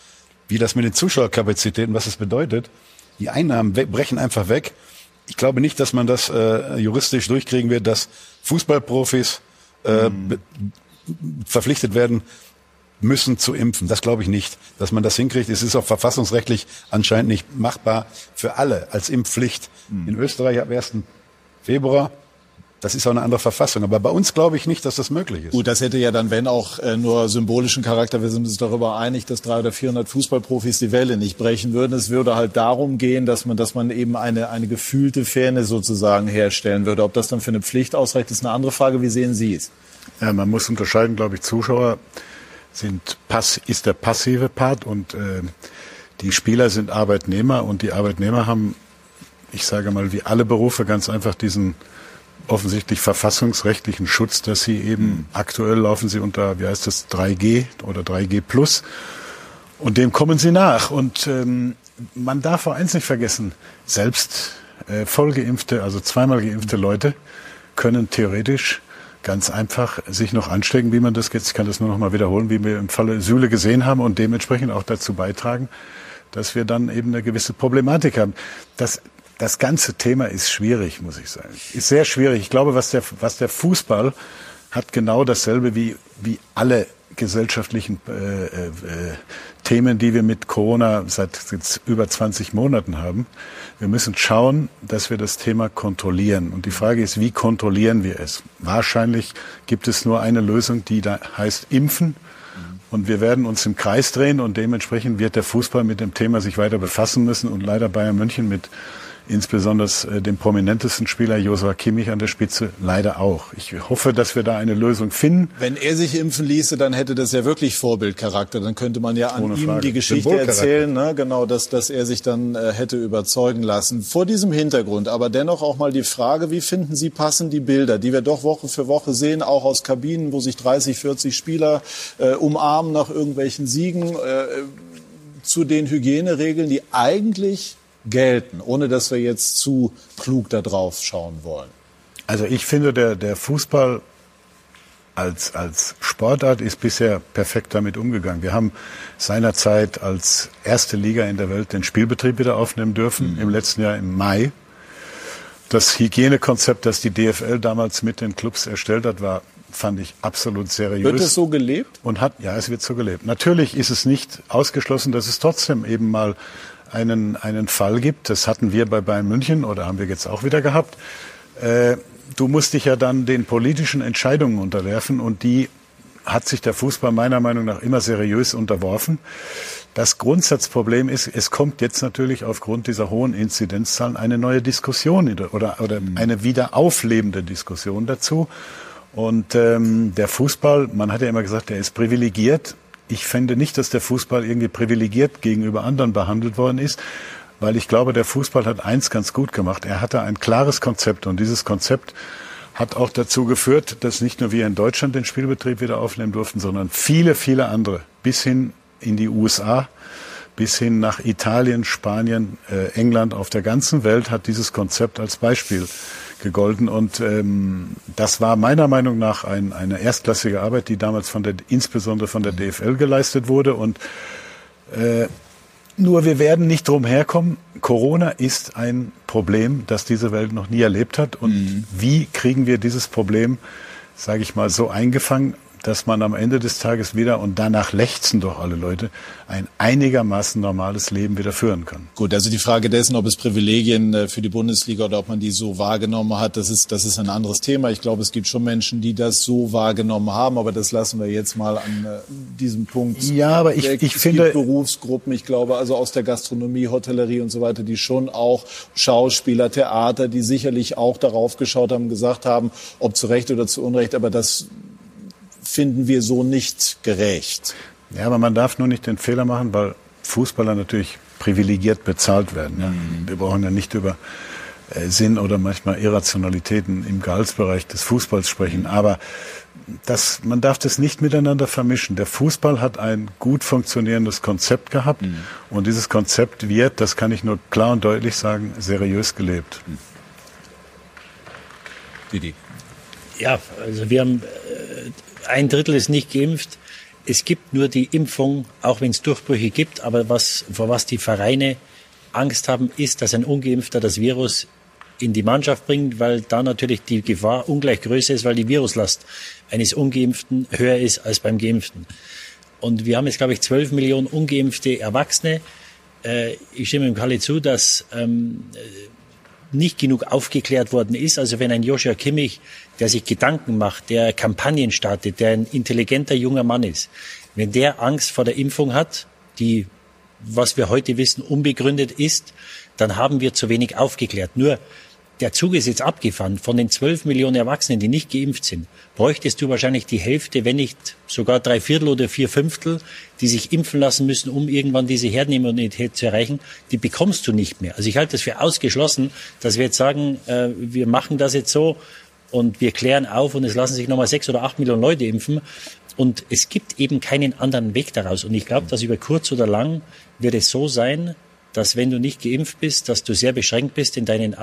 wie das mit den Zuschauerkapazitäten, was es bedeutet. Die Einnahmen brechen einfach weg. Ich glaube nicht, dass man das äh, juristisch durchkriegen wird, dass Fußballprofis äh, mhm. verpflichtet werden, müssen zu impfen. Das glaube ich nicht, dass man das hinkriegt. Es ist auch verfassungsrechtlich anscheinend nicht machbar für alle als Impfpflicht. Mhm. In Österreich ab 1. Februar. Das ist auch eine andere Verfassung. Aber bei uns glaube ich nicht, dass das möglich ist. Gut, das hätte ja dann, wenn auch äh, nur symbolischen Charakter. Wir sind uns darüber einig, dass drei oder 400 Fußballprofis die Welle nicht brechen würden. Es würde halt darum gehen, dass man, dass man eben eine, eine gefühlte Fairness sozusagen herstellen würde. Ob das dann für eine Pflicht ausreicht, ist eine andere Frage. Wie sehen Sie es? Ja, man muss unterscheiden, glaube ich, Zuschauer sind pass ist der passive Part und äh, die Spieler sind Arbeitnehmer und die Arbeitnehmer haben ich sage mal, wie alle Berufe ganz einfach diesen offensichtlich verfassungsrechtlichen Schutz, dass sie eben mhm. aktuell laufen sie unter, wie heißt das, 3G oder 3G Plus. Und dem kommen sie nach. Und ähm, man darf auch eins nicht vergessen, selbst äh, vollgeimpfte, also zweimal geimpfte Leute können theoretisch ganz einfach sich noch anstecken, wie man das jetzt, ich kann das nur noch mal wiederholen, wie wir im Falle Süle gesehen haben und dementsprechend auch dazu beitragen, dass wir dann eben eine gewisse Problematik haben. Das, das ganze Thema ist schwierig, muss ich sagen. Ist sehr schwierig. Ich glaube, was der, was der Fußball hat genau dasselbe wie, wie alle gesellschaftlichen äh, äh, Themen, die wir mit Corona seit über 20 Monaten haben. Wir müssen schauen, dass wir das Thema kontrollieren. Und die Frage ist, wie kontrollieren wir es? Wahrscheinlich gibt es nur eine Lösung, die da heißt Impfen. Und wir werden uns im Kreis drehen und dementsprechend wird der Fußball mit dem Thema sich weiter befassen müssen und leider Bayern München mit insbesondere äh, dem prominentesten Spieler Josua Kimmich an der Spitze leider auch. Ich hoffe, dass wir da eine Lösung finden. Wenn er sich impfen ließe, dann hätte das ja wirklich Vorbildcharakter. Dann könnte man ja an ihm die Geschichte erzählen, ne? genau, dass, dass er sich dann äh, hätte überzeugen lassen. Vor diesem Hintergrund aber dennoch auch mal die Frage, wie finden Sie passen die Bilder, die wir doch Woche für Woche sehen, auch aus Kabinen, wo sich 30, 40 Spieler äh, umarmen nach irgendwelchen Siegen, äh, zu den Hygieneregeln, die eigentlich gelten, ohne dass wir jetzt zu klug da drauf schauen wollen? Also ich finde, der, der Fußball als, als Sportart ist bisher perfekt damit umgegangen. Wir haben seinerzeit als erste Liga in der Welt den Spielbetrieb wieder aufnehmen dürfen, mhm. im letzten Jahr im Mai. Das Hygienekonzept, das die DFL damals mit den Clubs erstellt hat, war, fand ich absolut seriös. Wird es so gelebt? Und hat, ja, es wird so gelebt. Natürlich ist es nicht ausgeschlossen, dass es trotzdem eben mal einen, einen Fall gibt, das hatten wir bei Bayern München oder haben wir jetzt auch wieder gehabt, äh, du musst dich ja dann den politischen Entscheidungen unterwerfen und die hat sich der Fußball meiner Meinung nach immer seriös unterworfen. Das Grundsatzproblem ist, es kommt jetzt natürlich aufgrund dieser hohen Inzidenzzahlen eine neue Diskussion oder, oder mhm. eine wieder auflebende Diskussion dazu. Und ähm, der Fußball, man hat ja immer gesagt, der ist privilegiert ich fände nicht, dass der Fußball irgendwie privilegiert gegenüber anderen behandelt worden ist, weil ich glaube, der Fußball hat eins ganz gut gemacht. Er hatte ein klares Konzept und dieses Konzept hat auch dazu geführt, dass nicht nur wir in Deutschland den Spielbetrieb wieder aufnehmen durften, sondern viele, viele andere bis hin in die USA, bis hin nach Italien, Spanien, äh, England, auf der ganzen Welt hat dieses Konzept als Beispiel gegolten. Und ähm, das war meiner Meinung nach ein, eine erstklassige Arbeit, die damals von der, insbesondere von der DFL geleistet wurde. Und äh, nur wir werden nicht drum herkommen. Corona ist ein Problem, das diese Welt noch nie erlebt hat. Und mhm. wie kriegen wir dieses Problem, sage ich mal, so eingefangen, dass man am Ende des Tages wieder, und danach lechzen doch alle Leute, ein einigermaßen normales Leben wieder führen kann. Gut, also die Frage dessen, ob es Privilegien äh, für die Bundesliga oder ob man die so wahrgenommen hat, das ist, das ist ein anderes Thema. Ich glaube, es gibt schon Menschen, die das so wahrgenommen haben, aber das lassen wir jetzt mal an äh, diesem Punkt. Ja, aber ich, ich es finde. Gibt Berufsgruppen, ich glaube, also aus der Gastronomie, Hotellerie und so weiter, die schon auch Schauspieler, Theater, die sicherlich auch darauf geschaut haben, gesagt haben, ob zu Recht oder zu Unrecht, aber das finden wir so nicht gerecht. Ja, aber man darf nur nicht den Fehler machen, weil Fußballer natürlich privilegiert bezahlt werden. Ja. Mhm. Wir brauchen ja nicht über äh, Sinn oder manchmal Irrationalitäten im Gehaltsbereich des Fußballs sprechen. Aber das, man darf das nicht miteinander vermischen. Der Fußball hat ein gut funktionierendes Konzept gehabt mhm. und dieses Konzept wird, das kann ich nur klar und deutlich sagen, seriös gelebt. Mhm. Didi. Ja, also wir haben äh, ein Drittel ist nicht geimpft. Es gibt nur die Impfung, auch wenn es Durchbrüche gibt. Aber was, vor was die Vereine Angst haben, ist, dass ein Ungeimpfter das Virus in die Mannschaft bringt, weil da natürlich die Gefahr ungleich größer ist, weil die Viruslast eines Ungeimpften höher ist als beim Geimpften. Und wir haben jetzt, glaube ich, 12 Millionen ungeimpfte Erwachsene. Äh, ich stimme dem Kalle zu, dass ähm, nicht genug aufgeklärt worden ist. Also wenn ein Joshua Kimmich, der sich Gedanken macht, der Kampagnen startet, der ein intelligenter junger Mann ist, wenn der Angst vor der Impfung hat, die, was wir heute wissen, unbegründet ist, dann haben wir zu wenig aufgeklärt. Nur der Zug ist jetzt abgefahren. Von den 12 Millionen Erwachsenen, die nicht geimpft sind, bräuchtest du wahrscheinlich die Hälfte, wenn nicht sogar drei Viertel oder vier Fünftel, die sich impfen lassen müssen, um irgendwann diese Herdenimmunität zu erreichen. Die bekommst du nicht mehr. Also ich halte das für ausgeschlossen, dass wir jetzt sagen, äh, wir machen das jetzt so und wir klären auf und es lassen sich nochmal sechs oder acht Millionen Leute impfen. Und es gibt eben keinen anderen Weg daraus. Und ich glaube, dass über kurz oder lang wird es so sein, dass wenn du nicht geimpft bist, dass du sehr beschränkt bist in deinen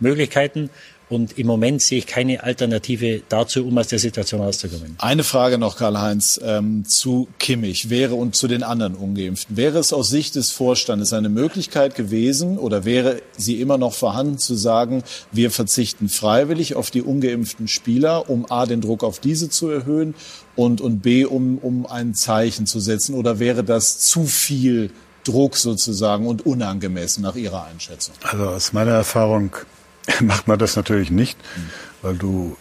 Ausgangsmöglichkeiten und im Moment sehe ich keine Alternative dazu, um aus der Situation rauszukommen. Eine Frage noch, Karl-Heinz, ähm, zu Kimmich wäre und zu den anderen Ungeimpften. Wäre es aus Sicht des Vorstandes eine Möglichkeit gewesen oder wäre sie immer noch vorhanden zu sagen, wir verzichten freiwillig auf die ungeimpften Spieler, um A, den Druck auf diese zu erhöhen und, und B, um, um ein Zeichen zu setzen? Oder wäre das zu viel Druck sozusagen und unangemessen nach Ihrer Einschätzung? Also aus meiner Erfahrung macht man das natürlich nicht, weil du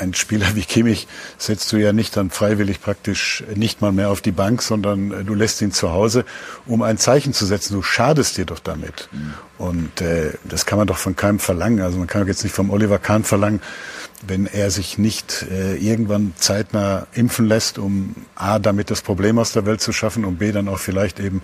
ein Spieler wie Kimmich setzt du ja nicht dann freiwillig praktisch nicht mal mehr auf die Bank, sondern äh, du lässt ihn zu Hause, um ein Zeichen zu setzen. Du schadest dir doch damit. Mhm. Und äh, das kann man doch von keinem verlangen. Also man kann jetzt nicht vom Oliver Kahn verlangen, wenn er sich nicht äh, irgendwann zeitnah impfen lässt, um A, damit das Problem aus der Welt zu schaffen und B, dann auch vielleicht eben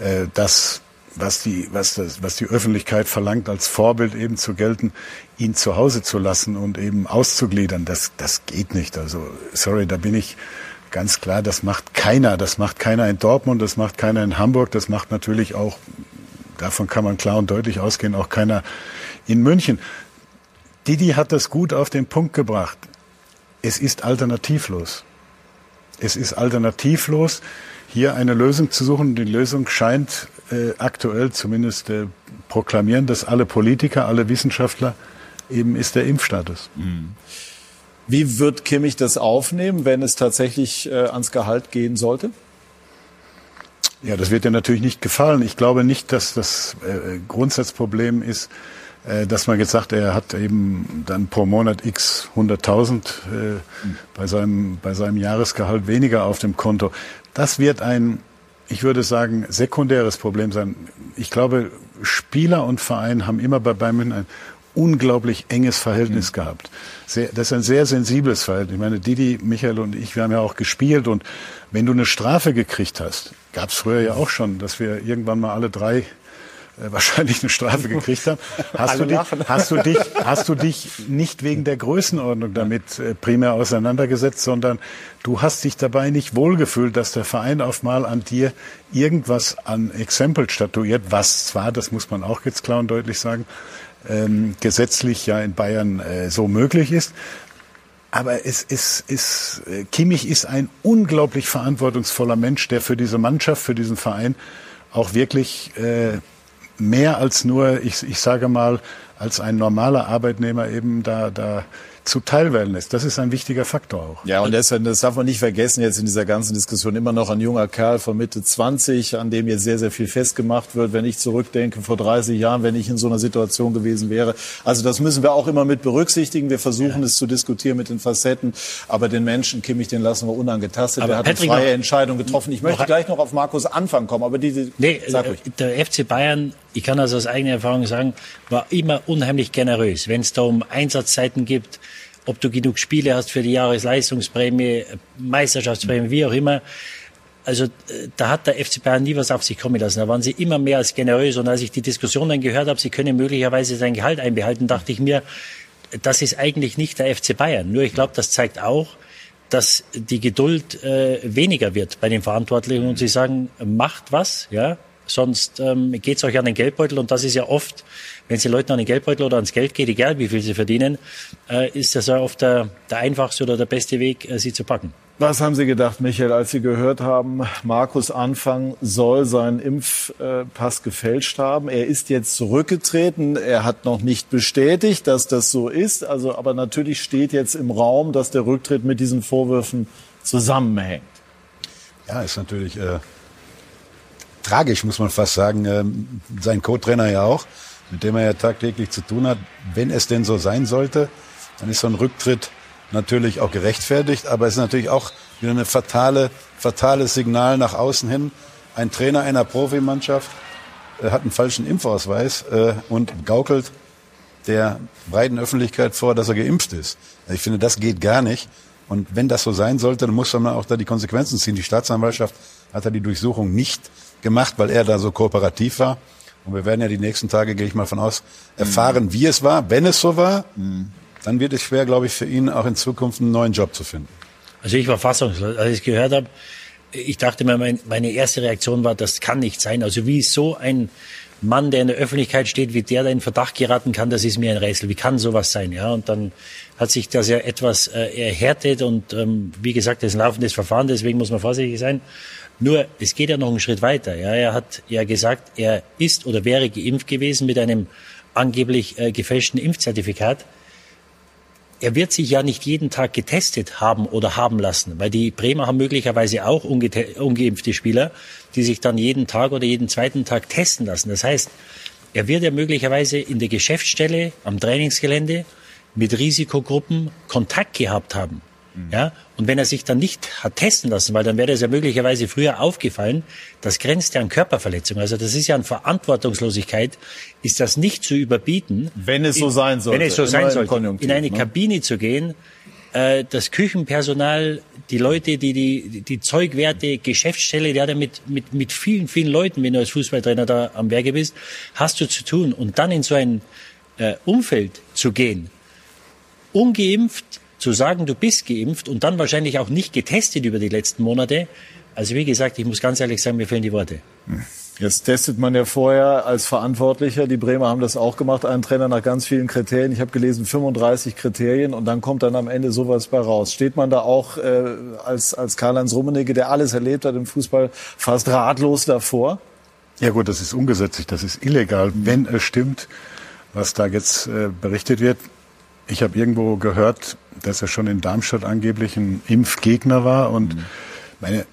äh, das was die, was das, was die Öffentlichkeit verlangt, als Vorbild eben zu gelten, ihn zu Hause zu lassen und eben auszugliedern, das, das geht nicht. Also, sorry, da bin ich ganz klar, das macht keiner. Das macht keiner in Dortmund, das macht keiner in Hamburg, das macht natürlich auch, davon kann man klar und deutlich ausgehen, auch keiner in München. Didi hat das gut auf den Punkt gebracht. Es ist alternativlos. Es ist alternativlos, hier eine Lösung zu suchen. Die Lösung scheint äh, aktuell zumindest äh, proklamieren, dass alle Politiker, alle Wissenschaftler eben ist der Impfstatus. Mhm. Wie wird Kimmich das aufnehmen, wenn es tatsächlich äh, ans Gehalt gehen sollte? Ja, das wird dir natürlich nicht gefallen. Ich glaube nicht, dass das äh, Grundsatzproblem ist, äh, dass man jetzt sagt, er hat eben dann pro Monat x 100.000 äh, bei, seinem, bei seinem Jahresgehalt weniger auf dem Konto. Das wird ein ich würde sagen, sekundäres Problem sein. Ich glaube, Spieler und Verein haben immer bei Bayern München ein unglaublich enges Verhältnis mhm. gehabt. Sehr, das ist ein sehr sensibles Verhältnis. Ich meine, Didi, Michael und ich, wir haben ja auch gespielt und wenn du eine Strafe gekriegt hast, gab es früher ja auch schon, dass wir irgendwann mal alle drei wahrscheinlich eine Strafe gekriegt haben, hast du, dich, hast, du dich, hast du dich nicht wegen der Größenordnung damit äh, primär auseinandergesetzt, sondern du hast dich dabei nicht wohlgefühlt, dass der Verein auf mal an dir irgendwas an Exempel statuiert, was zwar, das muss man auch jetzt klar und deutlich sagen, ähm, gesetzlich ja in Bayern äh, so möglich ist. Aber es ist, ist, äh, Kimmich ist ein unglaublich verantwortungsvoller Mensch, der für diese Mannschaft, für diesen Verein auch wirklich äh, mehr als nur, ich, ich sage mal, als ein normaler Arbeitnehmer eben da, da zuteilwerden lässt. Das ist ein wichtiger Faktor auch. Ja, und deshalb, das darf man nicht vergessen jetzt in dieser ganzen Diskussion, immer noch ein junger Kerl von Mitte 20, an dem jetzt sehr, sehr viel festgemacht wird, wenn ich zurückdenke, vor 30 Jahren, wenn ich in so einer Situation gewesen wäre. Also das müssen wir auch immer mit berücksichtigen. Wir versuchen ja. es zu diskutieren mit den Facetten, aber den Menschen, Kimmich, den lassen wir unangetastet. Aber er hat Patrick eine freie Entscheidung getroffen. Ich möchte gleich noch auf Markus Anfang kommen, aber diese, nee, sag ruhig. Der FC Bayern, ich kann das aus eigener Erfahrung sagen, war immer unheimlich generös. Wenn es da um Einsatzzeiten gibt, ob du genug Spiele hast für die Jahresleistungsprämie, Meisterschaftsprämie, wie auch immer. Also da hat der FC Bayern nie was auf sich kommen lassen. Da waren sie immer mehr als generös. Und als ich die Diskussion dann gehört habe, sie können möglicherweise sein Gehalt einbehalten, dachte ich mir, das ist eigentlich nicht der FC Bayern. Nur ich glaube, das zeigt auch, dass die Geduld äh, weniger wird bei den Verantwortlichen und sie sagen, macht was, ja, sonst ähm, geht es euch an den Geldbeutel und das ist ja oft wenn es den Leuten an den Geldbeutel oder ans Geld geht, egal wie viel sie verdienen, äh, ist das ja oft der, der einfachste oder der beste Weg, äh, sie zu packen. Was haben Sie gedacht, Michael, als Sie gehört haben, Markus Anfang soll seinen Impfpass gefälscht haben? Er ist jetzt zurückgetreten. Er hat noch nicht bestätigt, dass das so ist. Also, aber natürlich steht jetzt im Raum, dass der Rücktritt mit diesen Vorwürfen zusammenhängt. Ja, ist natürlich äh, tragisch, muss man fast sagen. Ähm, sein Co-Trainer ja auch mit dem er ja tagtäglich zu tun hat. Wenn es denn so sein sollte, dann ist so ein Rücktritt natürlich auch gerechtfertigt, aber es ist natürlich auch wieder eine fatale, fatales Signal nach außen hin. Ein Trainer einer Profimannschaft äh, hat einen falschen Impfausweis äh, und gaukelt der breiten Öffentlichkeit vor, dass er geimpft ist. Ich finde, das geht gar nicht. Und wenn das so sein sollte, dann muss man auch da die Konsequenzen ziehen. Die Staatsanwaltschaft hat ja die Durchsuchung nicht gemacht, weil er da so kooperativ war. Und wir werden ja die nächsten Tage, gehe ich mal von aus, erfahren, wie es war. Wenn es so war, dann wird es schwer, glaube ich, für ihn auch in Zukunft einen neuen Job zu finden. Also ich war fassungslos, als ich es gehört habe. Ich dachte mir, mein, meine erste Reaktion war, das kann nicht sein. Also wie so ein Mann, der in der Öffentlichkeit steht, wie der da in Verdacht geraten kann, das ist mir ein Rätsel. Wie kann sowas sein? Ja, und dann hat sich das ja etwas äh, erhärtet und ähm, wie gesagt, das ist ein laufendes Verfahren, deswegen muss man vorsichtig sein. Nur, es geht ja noch einen Schritt weiter. Ja, er hat ja gesagt, er ist oder wäre geimpft gewesen mit einem angeblich äh, gefälschten Impfzertifikat. Er wird sich ja nicht jeden Tag getestet haben oder haben lassen, weil die Bremer haben möglicherweise auch ungeimpfte Spieler, die sich dann jeden Tag oder jeden zweiten Tag testen lassen. Das heißt, er wird ja möglicherweise in der Geschäftsstelle, am Trainingsgelände mit Risikogruppen Kontakt gehabt haben. Ja, und wenn er sich dann nicht hat testen lassen, weil dann wäre es ja möglicherweise früher aufgefallen, das grenzt ja an Körperverletzung. Also das ist ja an Verantwortungslosigkeit, ist das nicht zu überbieten. Wenn es so sein sollte. Wenn es so sein sollte. In eine ne? Kabine zu gehen, äh, das Küchenpersonal, die Leute, die die, die Zeugwerte, Geschäftsstelle, die hat ja mit, mit, mit vielen, vielen Leuten, wenn du als Fußballtrainer da am Werke bist, hast du zu tun. Und dann in so ein äh, Umfeld zu gehen, ungeimpft, zu sagen, du bist geimpft und dann wahrscheinlich auch nicht getestet über die letzten Monate. Also wie gesagt, ich muss ganz ehrlich sagen, mir fehlen die Worte. Jetzt testet man ja vorher als Verantwortlicher, die Bremer haben das auch gemacht, einen Trainer nach ganz vielen Kriterien. Ich habe gelesen 35 Kriterien und dann kommt dann am Ende sowas bei raus. Steht man da auch äh, als, als Karl-Heinz Rummenigge, der alles erlebt hat im Fußball, fast ratlos davor? Ja gut, das ist ungesetzlich, das ist illegal, wenn es stimmt, was da jetzt äh, berichtet wird. Ich habe irgendwo gehört, dass er schon in Darmstadt angeblich ein Impfgegner war. Und mhm. meine,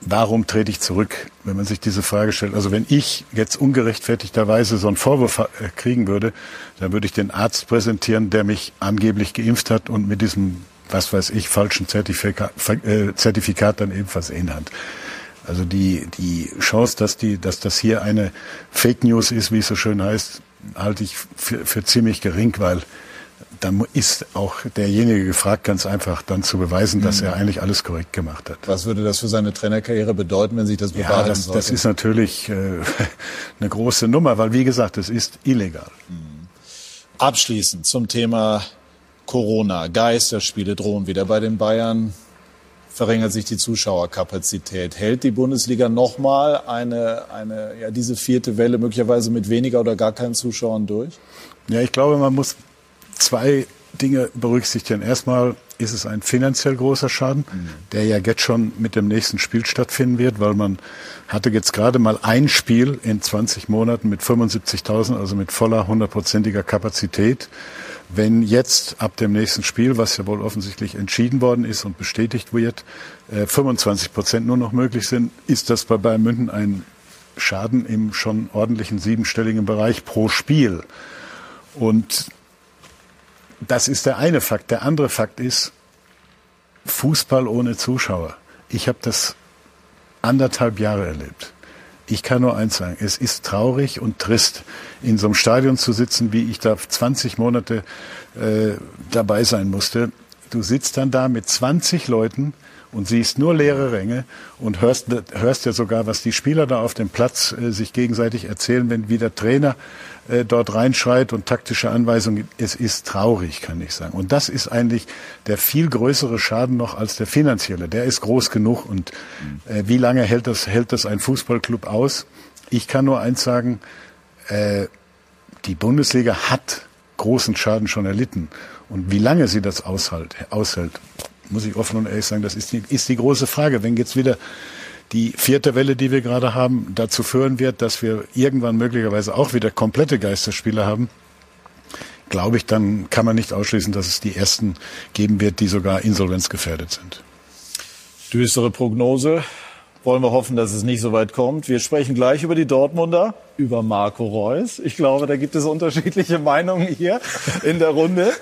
warum trete ich zurück, wenn man sich diese Frage stellt? Also wenn ich jetzt ungerechtfertigterweise so einen Vorwurf äh, kriegen würde, dann würde ich den Arzt präsentieren, der mich angeblich geimpft hat und mit diesem, was weiß ich, falschen Zertifikat, äh, Zertifikat dann ebenfalls in Hand. Also die, die Chance, dass, die, dass das hier eine Fake News ist, wie es so schön heißt, halte ich für, für ziemlich gering, weil dann ist auch derjenige gefragt, ganz einfach dann zu beweisen, dass er mhm. eigentlich alles korrekt gemacht hat. Was würde das für seine Trainerkarriere bedeuten, wenn sich das bewahrheiten ja, das, sollte? Das ist natürlich äh, eine große Nummer, weil wie gesagt, es ist illegal. Mhm. Abschließend zum Thema Corona. Geisterspiele drohen wieder bei den Bayern. Verringert sich die Zuschauerkapazität. Hält die Bundesliga nochmal eine, eine, ja, diese vierte Welle möglicherweise mit weniger oder gar keinen Zuschauern durch? Ja, ich glaube, man muss zwei Dinge berücksichtigen. Erstmal ist es ein finanziell großer Schaden, der ja jetzt schon mit dem nächsten Spiel stattfinden wird, weil man hatte jetzt gerade mal ein Spiel in 20 Monaten mit 75.000, also mit voller hundertprozentiger Kapazität. Wenn jetzt ab dem nächsten Spiel, was ja wohl offensichtlich entschieden worden ist und bestätigt wird, 25 äh, Prozent nur noch möglich sind, ist das bei Bayern München ein Schaden im schon ordentlichen siebenstelligen Bereich pro Spiel. Und das ist der eine Fakt. Der andere Fakt ist, Fußball ohne Zuschauer. Ich habe das anderthalb Jahre erlebt. Ich kann nur eins sagen, es ist traurig und trist, in so einem Stadion zu sitzen, wie ich da 20 Monate äh, dabei sein musste. Du sitzt dann da mit 20 Leuten und siehst nur leere Ränge und hörst, hörst ja sogar, was die Spieler da auf dem Platz äh, sich gegenseitig erzählen, wenn wie der Trainer äh, dort reinschreit und taktische Anweisungen. Es ist traurig, kann ich sagen. Und das ist eigentlich der viel größere Schaden noch als der finanzielle. Der ist groß genug. Und äh, wie lange hält das, hält das ein Fußballclub aus? Ich kann nur eins sagen, äh, die Bundesliga hat großen Schaden schon erlitten. Und wie lange sie das aushält, aushält muss ich offen und ehrlich sagen, das ist die, ist die große Frage. Wenn jetzt wieder die vierte Welle, die wir gerade haben, dazu führen wird, dass wir irgendwann möglicherweise auch wieder komplette Geisterspiele haben, glaube ich, dann kann man nicht ausschließen, dass es die ersten geben wird, die sogar insolvenzgefährdet sind. Düstere Prognose wollen wir hoffen, dass es nicht so weit kommt. Wir sprechen gleich über die Dortmunder, über Marco Reus. Ich glaube, da gibt es unterschiedliche Meinungen hier in der Runde.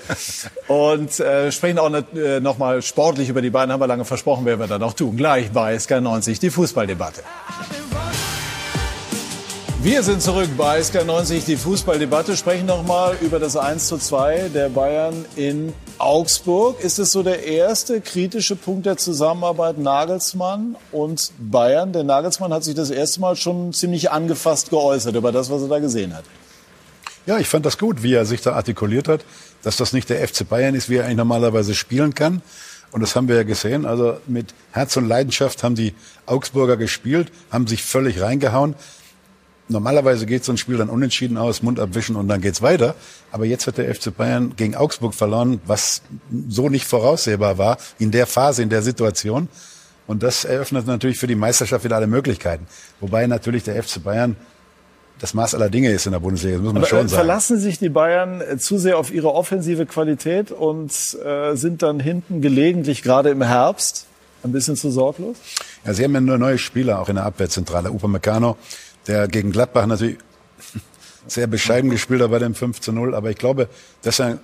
Und äh, sprechen auch äh, noch mal sportlich über die beiden. Haben wir lange versprochen, werden wir dann auch tun. Gleich bei SK90 die Fußballdebatte. Wir sind zurück bei SK90, die Fußballdebatte, sprechen nochmal über das 1 zu 2 der Bayern in Augsburg. Ist es so der erste kritische Punkt der Zusammenarbeit Nagelsmann und Bayern? Der Nagelsmann hat sich das erste Mal schon ziemlich angefasst geäußert über das, was er da gesehen hat. Ja, ich fand das gut, wie er sich da artikuliert hat, dass das nicht der FC Bayern ist, wie er eigentlich normalerweise spielen kann. Und das haben wir ja gesehen. Also mit Herz und Leidenschaft haben die Augsburger gespielt, haben sich völlig reingehauen. Normalerweise geht so ein Spiel dann unentschieden aus, Mund abwischen und dann geht's weiter. Aber jetzt hat der FC Bayern gegen Augsburg verloren, was so nicht voraussehbar war in der Phase, in der Situation. Und das eröffnet natürlich für die Meisterschaft wieder alle Möglichkeiten. Wobei natürlich der FC Bayern das Maß aller Dinge ist in der Bundesliga, das muss man Aber, schon äh, sagen. Verlassen sich die Bayern äh, zu sehr auf ihre offensive Qualität und äh, sind dann hinten gelegentlich, gerade im Herbst, ein bisschen zu sorglos? Ja, sie haben ja nur neue Spieler auch in der Abwehrzentrale. Upamecano, der gegen Gladbach natürlich sehr bescheiden gespielt hat bei dem 5 zu 0. Aber ich glaube, dass er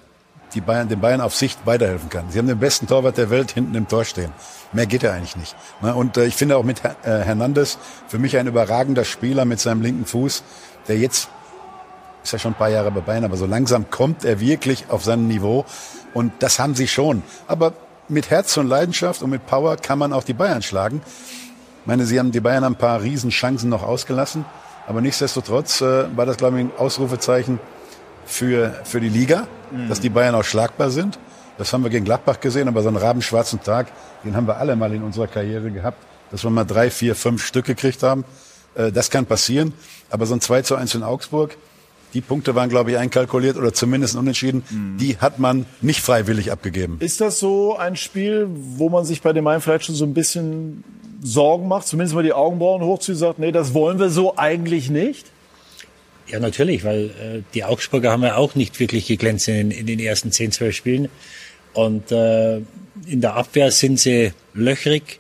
die Bayern, den Bayern auf Sicht weiterhelfen kann. Sie haben den besten Torwart der Welt hinten im Tor stehen. Mehr geht er eigentlich nicht. Und äh, ich finde auch mit äh, Hernandez für mich ein überragender Spieler mit seinem linken Fuß, der jetzt ist ja schon ein paar Jahre bei Bayern, aber so langsam kommt er wirklich auf sein Niveau. Und das haben sie schon. Aber mit Herz und Leidenschaft und mit Power kann man auch die Bayern schlagen. Ich meine, sie haben die Bayern ein paar Riesenchancen noch ausgelassen. Aber nichtsdestotrotz äh, war das, glaube ich, ein Ausrufezeichen für, für die Liga, dass die Bayern auch schlagbar sind. Das haben wir gegen Gladbach gesehen, aber so einen rabenschwarzen Tag, den haben wir alle mal in unserer Karriere gehabt, dass wir mal drei, vier, fünf Stück gekriegt haben. Äh, das kann passieren. Aber so ein 2 zu 1 in Augsburg, die Punkte waren, glaube ich, einkalkuliert oder zumindest unentschieden. Die hat man nicht freiwillig abgegeben. Ist das so ein Spiel, wo man sich bei dem einen vielleicht schon so ein bisschen Sorgen macht, zumindest mal die Augenbrauen hochzieht und sagt, nee, das wollen wir so eigentlich nicht? Ja, natürlich, weil äh, die Augsburger haben ja auch nicht wirklich geglänzt in, in den ersten 10, 12 Spielen. Und äh, in der Abwehr sind sie löchrig.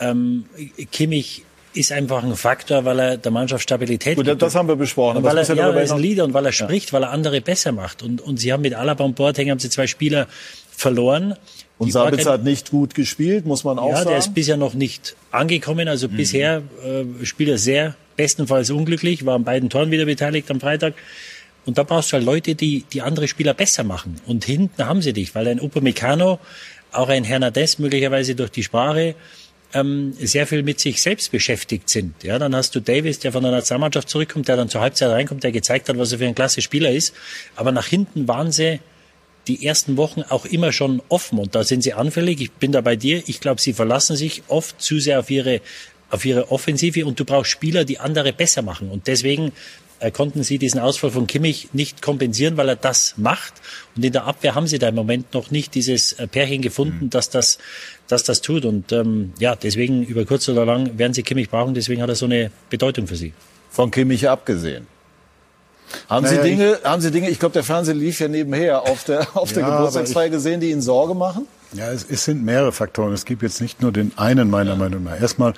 Ähm, Kimmich ist einfach ein Faktor, weil er der Mannschaft Stabilität Gut, gibt. das haben wir besprochen. Und weil er, ja, er ist ein Leader und weil er spricht, weil er andere besser macht. Und, und sie haben mit Alaba und Boateng haben sie zwei Spieler verloren. Und Sabitzer hat nicht gut gespielt, muss man auch ja, sagen. der ist bisher noch nicht angekommen. Also bisher äh, spielt er sehr, bestenfalls unglücklich, war an beiden Toren wieder beteiligt am Freitag. Und da brauchst du halt Leute, die, die andere Spieler besser machen. Und hinten haben sie dich, weil ein Upamecano, auch ein Hernandez möglicherweise durch die Sprache, ähm, sehr viel mit sich selbst beschäftigt sind. Ja, dann hast du Davis, der von der Nationalmannschaft zurückkommt, der dann zur Halbzeit reinkommt, der gezeigt hat, was er für ein klasse Spieler ist. Aber nach hinten waren sie die ersten Wochen auch immer schon offen und da sind sie anfällig. Ich bin da bei dir. Ich glaube, sie verlassen sich oft zu sehr auf ihre, auf ihre Offensive und du brauchst Spieler, die andere besser machen. Und deswegen konnten sie diesen Ausfall von Kimmich nicht kompensieren, weil er das macht. Und in der Abwehr haben sie da im Moment noch nicht dieses äh, Pärchen gefunden, dass das, dass das tut. Und ähm, ja, deswegen über kurz oder lang werden sie Kimmich brauchen. Deswegen hat er so eine Bedeutung für sie. Von Kimmich abgesehen. Haben Naja, Sie Dinge, haben Sie Dinge, ich glaube, der Fernseher lief ja nebenher auf der, auf der Ja, aber Geburtstagsfeier gesehen, die Ihnen Sorge machen? Ja, es, es sind mehrere Faktoren. Es gibt jetzt nicht nur den einen meiner Meinung nach. Erstmal,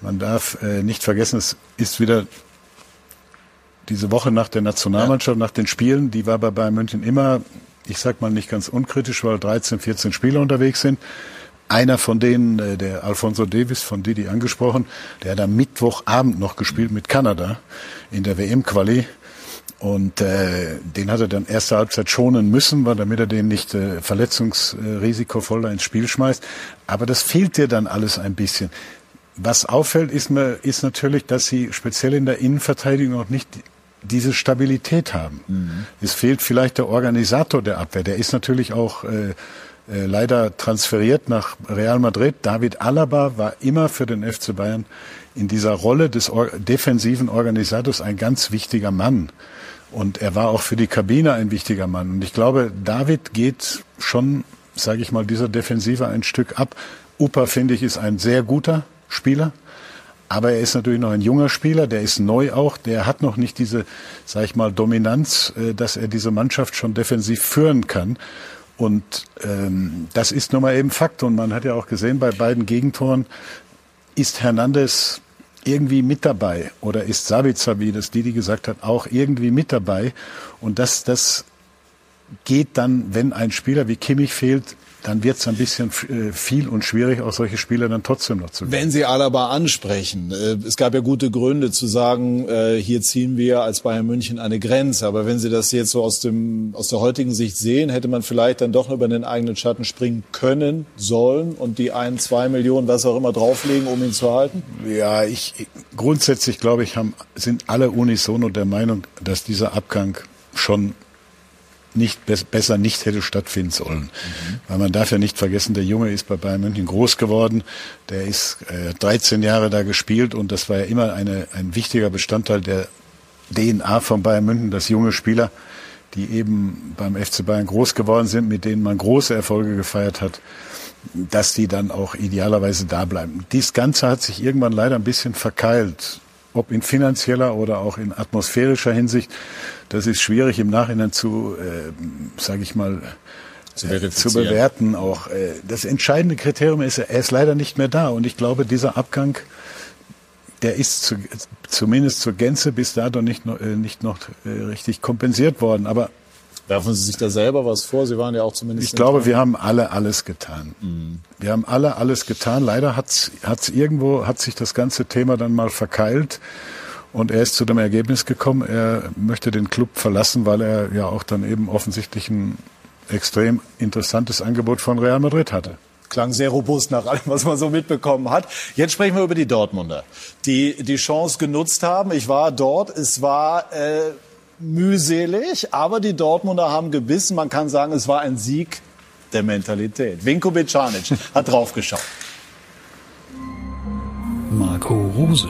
man darf äh, nicht vergessen, es ist wieder diese Woche nach der Nationalmannschaft, nach den Spielen, die war bei Bayern München immer, ich sag mal nicht ganz unkritisch, weil 13, 14 Spieler unterwegs sind. Einer von denen, äh, der Alfonso Davis von Didi angesprochen, der hat am Mittwochabend noch gespielt mit Kanada in der WM-Quali. Und äh, den hat er dann erste Halbzeit schonen müssen, weil damit er den nicht äh, verletzungsrisikovoll da ins Spiel schmeißt. Aber das fehlt dir dann alles ein bisschen. Was auffällt, ist, mir, ist natürlich, dass sie speziell in der Innenverteidigung noch nicht diese Stabilität haben. Es fehlt vielleicht der Organisator der Abwehr. Der ist natürlich auch äh, äh, leider transferiert nach Real Madrid. David Alaba war immer für den FC Bayern in dieser Rolle des or defensiven Organisators ein ganz wichtiger Mann. Und er war auch für die Kabine ein wichtiger Mann. Und ich glaube, David geht schon, sage ich mal, dieser Defensive ein Stück ab. Upa, finde ich, ist ein sehr guter Spieler. Aber er ist natürlich noch ein junger Spieler, der ist neu auch, der hat noch nicht diese, sag ich mal, Dominanz, äh, dass er diese Mannschaft schon defensiv führen kann. Und ähm, das ist nun mal eben Fakt. Und man hat ja auch gesehen, bei beiden Gegentoren ist Hernandez irgendwie mit dabei oder ist Sabitzer, wie das Didi gesagt hat, auch irgendwie mit dabei. Und das, das geht dann, wenn ein Spieler wie Kimmich fehlt, dann wird es ein bisschen äh, viel und schwierig, auch solche Spieler dann trotzdem noch zu Wenn Sie Alaba ansprechen, äh, es gab ja gute Gründe zu sagen, äh, hier ziehen wir als Bayern München eine Grenze. Aber wenn Sie das jetzt so aus, dem, aus der heutigen Sicht sehen, hätte man vielleicht dann doch über den eigenen Schatten springen können, sollen und die ein, zwei Millionen, was auch immer, drauflegen, um ihn zu halten? Ja, ich grundsätzlich glaube ich, haben, sind alle unisono der Meinung, dass dieser Abgang schon nicht besser nicht hätte stattfinden sollen. Mhm. Weil man darf ja nicht vergessen, der Junge ist bei Bayern München groß geworden, der ist äh, 13 Jahre da gespielt und das war ja immer eine, ein wichtiger Bestandteil der DNA von Bayern München, dass junge Spieler, die eben beim FC Bayern groß geworden sind, mit denen man große Erfolge gefeiert hat, dass die dann auch idealerweise da bleiben. Dies Ganze hat sich irgendwann leider ein bisschen verkeilt ob in finanzieller oder auch in atmosphärischer Hinsicht, das ist schwierig im Nachhinein zu, äh, sage ich mal, zu, äh, zu, bewerten. Auch äh, das entscheidende Kriterium ist, er ist leider nicht mehr da. Und ich glaube, dieser Abgang, der ist zu, zumindest zur Gänze bis dato nicht noch, äh, nicht noch richtig kompensiert worden. Aber Werfen Sie sich da selber was vor? Sie waren ja auch zumindest. Ich glaube, wir haben alle alles getan. Mhm. Wir haben alle alles getan. Leider hat's, hat's irgendwo, hat sich das ganze Thema dann mal verkeilt. Und er ist zu dem Ergebnis gekommen, er möchte den Club verlassen, weil er ja auch dann eben offensichtlich ein extrem interessantes Angebot von Real Madrid hatte klang sehr robust nach allem, was man so mitbekommen hat. Jetzt sprechen wir über die Dortmunder, die die Chance genutzt haben. Ich war dort. Es war äh, mühselig, aber die Dortmunder haben gebissen. Man kann sagen, es war ein Sieg der Mentalität. Vinko Bicanic hat draufgeschaut. Marco Rose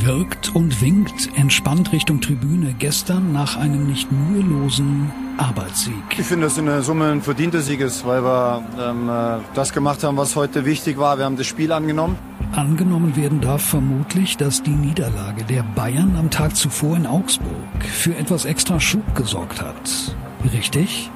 wirkt und winkt entspannt Richtung Tribüne gestern nach einem nicht mühelosen Arbeitssieg. Ich finde, das in der Summe ein verdienter Sieg ist, weil wir ähm, äh, das gemacht haben, was heute wichtig war. Wir haben das Spiel angenommen. Angenommen werden darf vermutlich, dass die Niederlage der Bayern am Tag zuvor in Augsburg für etwas extra Schub gesorgt hat. Richtig?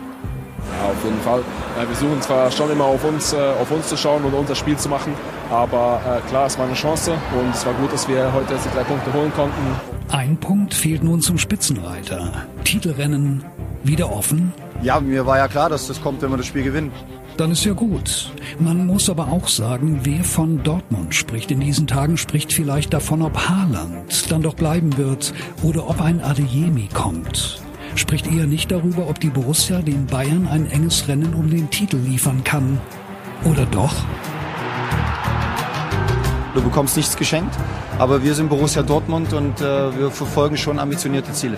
Ja, auf jeden Fall. Wir versuchen zwar schon immer auf uns, äh, auf uns zu schauen und unser Spiel zu machen, aber äh, klar, es war eine Chance und es war gut, dass wir heute die drei Punkte holen konnten. Ein Punkt fehlt nun zum Spitzenreiter. Titelrennen wieder offen? Ja, mir war ja klar, dass das kommt, wenn wir das Spiel gewinnen. Dann ist ja gut. Man muss aber auch sagen, wer von Dortmund spricht in diesen Tagen, spricht vielleicht davon, ob Haaland dann doch bleiben wird oder ob ein Adeyemi kommt. Spricht eher nicht darüber, ob die Borussia den Bayern ein enges Rennen um den Titel liefern kann. Oder doch? Du bekommst nichts geschenkt, aber wir sind Borussia Dortmund und äh, wir verfolgen schon ambitionierte Ziele.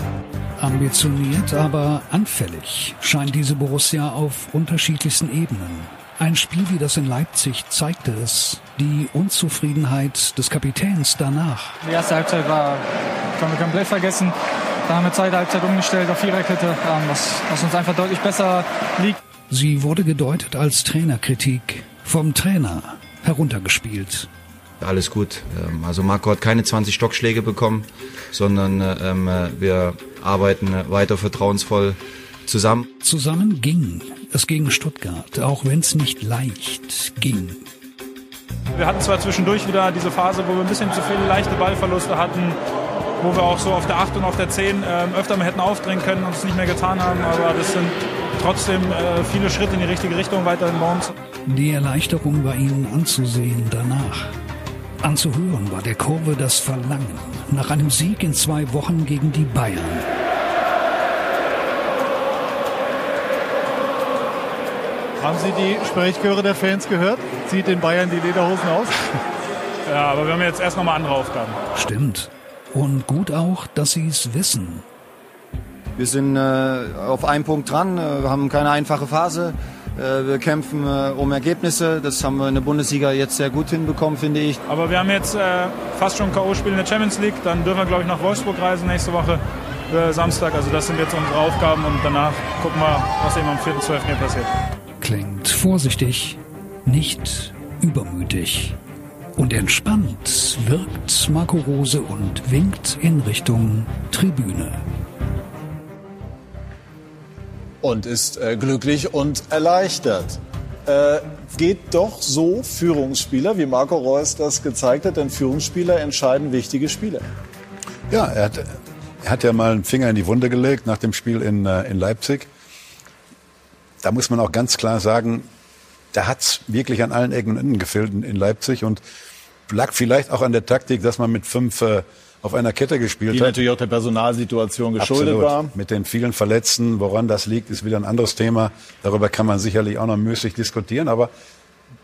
Ambitioniert, aber anfällig scheint diese Borussia auf unterschiedlichsten Ebenen. Ein Spiel wie das in Leipzig zeigte es. Die Unzufriedenheit des Kapitäns danach. Die erste Halbzeit war, können wir komplett vergessen. Dann haben wir zweite Halbzeit umgestellt auf Viererkette, ähm, was, was uns einfach deutlich besser liegt. Sie wurde gedeutet als Trainerkritik. Vom Trainer heruntergespielt alles gut. Ähm, also Marco hat keine 20 Stockschläge bekommen, sondern ähm, wir arbeiten weiter vertrauensvoll zusammen. Zusammen ging es gegen Stuttgart, auch wenn es nicht leicht ging. Wir hatten zwar zwischendurch wieder diese Phase, wo wir ein bisschen zu viele leichte Ballverluste hatten, wo wir auch so auf der 8 und auf der 10 äh, öfter mal hätten aufdrängen können und es nicht mehr getan haben, aber das sind trotzdem äh, viele Schritte in die richtige Richtung weiterhin bei uns. Die Erleichterung war ihnen anzusehen danach. Anzuhören war der Kurve das Verlangen nach einem Sieg in zwei Wochen gegen die Bayern. Haben Sie die Sprechchöre der Fans gehört? Zieht den Bayern die Lederhosen aus? ja, aber wir haben jetzt erst nochmal andere Aufgaben. Stimmt. Und gut auch, dass Sie es wissen. Wir sind äh, auf einen Punkt dran, äh, wir haben keine einfache Phase. Äh, wir kämpfen äh, um Ergebnisse. Das haben wir in der Bundesliga jetzt sehr gut hinbekommen, finde ich. Aber wir haben jetzt äh, fast schon K.O.-Spiel in der Champions League. Dann dürfen wir, glaube ich, nach Wolfsburg reisen nächste Woche. Samstag. Also das sind jetzt unsere Aufgaben und danach gucken wir, was eben am 4.12. hier passiert. Klingt vorsichtig, nicht übermütig. Und entspannt wirkt Marco Rose und winkt in Richtung Tribüne und ist äh, glücklich und erleichtert. Äh, geht doch so Führungsspieler, wie Marco Reus das gezeigt hat, denn Führungsspieler entscheiden wichtige Spiele. Ja, er hat, er hat ja mal einen Finger in die Wunde gelegt nach dem Spiel in, äh, in Leipzig. Da muss man auch ganz klar sagen, da hat's wirklich an allen Ecken und Enden gefehlt in, in Leipzig und lag vielleicht auch an der Taktik, dass man mit fünf äh, auf einer Kette gespielt Die hat. natürlich auch der Personalsituation geschuldet Absolut. war. Mit den vielen Verletzten, woran das liegt, ist wieder ein anderes Thema. Darüber kann man sicherlich auch noch müßig diskutieren. Aber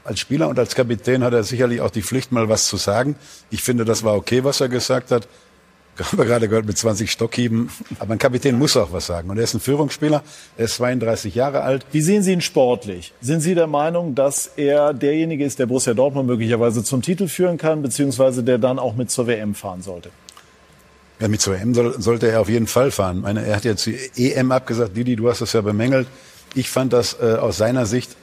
als Spieler und als Kapitän hat er sicherlich auch die Pflicht, mal was zu sagen. Ich finde, das war okay, was er gesagt hat. Haben wir gerade gehört mit 20 Stockhieben. Aber ein Kapitän muss auch was sagen. Und er ist ein Führungsspieler. Er ist 32 Jahre alt. Wie sehen Sie ihn sportlich? Sind Sie der Meinung, dass er derjenige ist, der Borussia Dortmund möglicherweise zum Titel führen kann, beziehungsweise der dann auch mit zur WM fahren sollte? Ja, mit zur EM soll, sollte er auf jeden Fall fahren. Meine, er hat jetzt die EM abgesagt. Didi, du hast das ja bemängelt. Ich fand das äh, aus seiner Sicht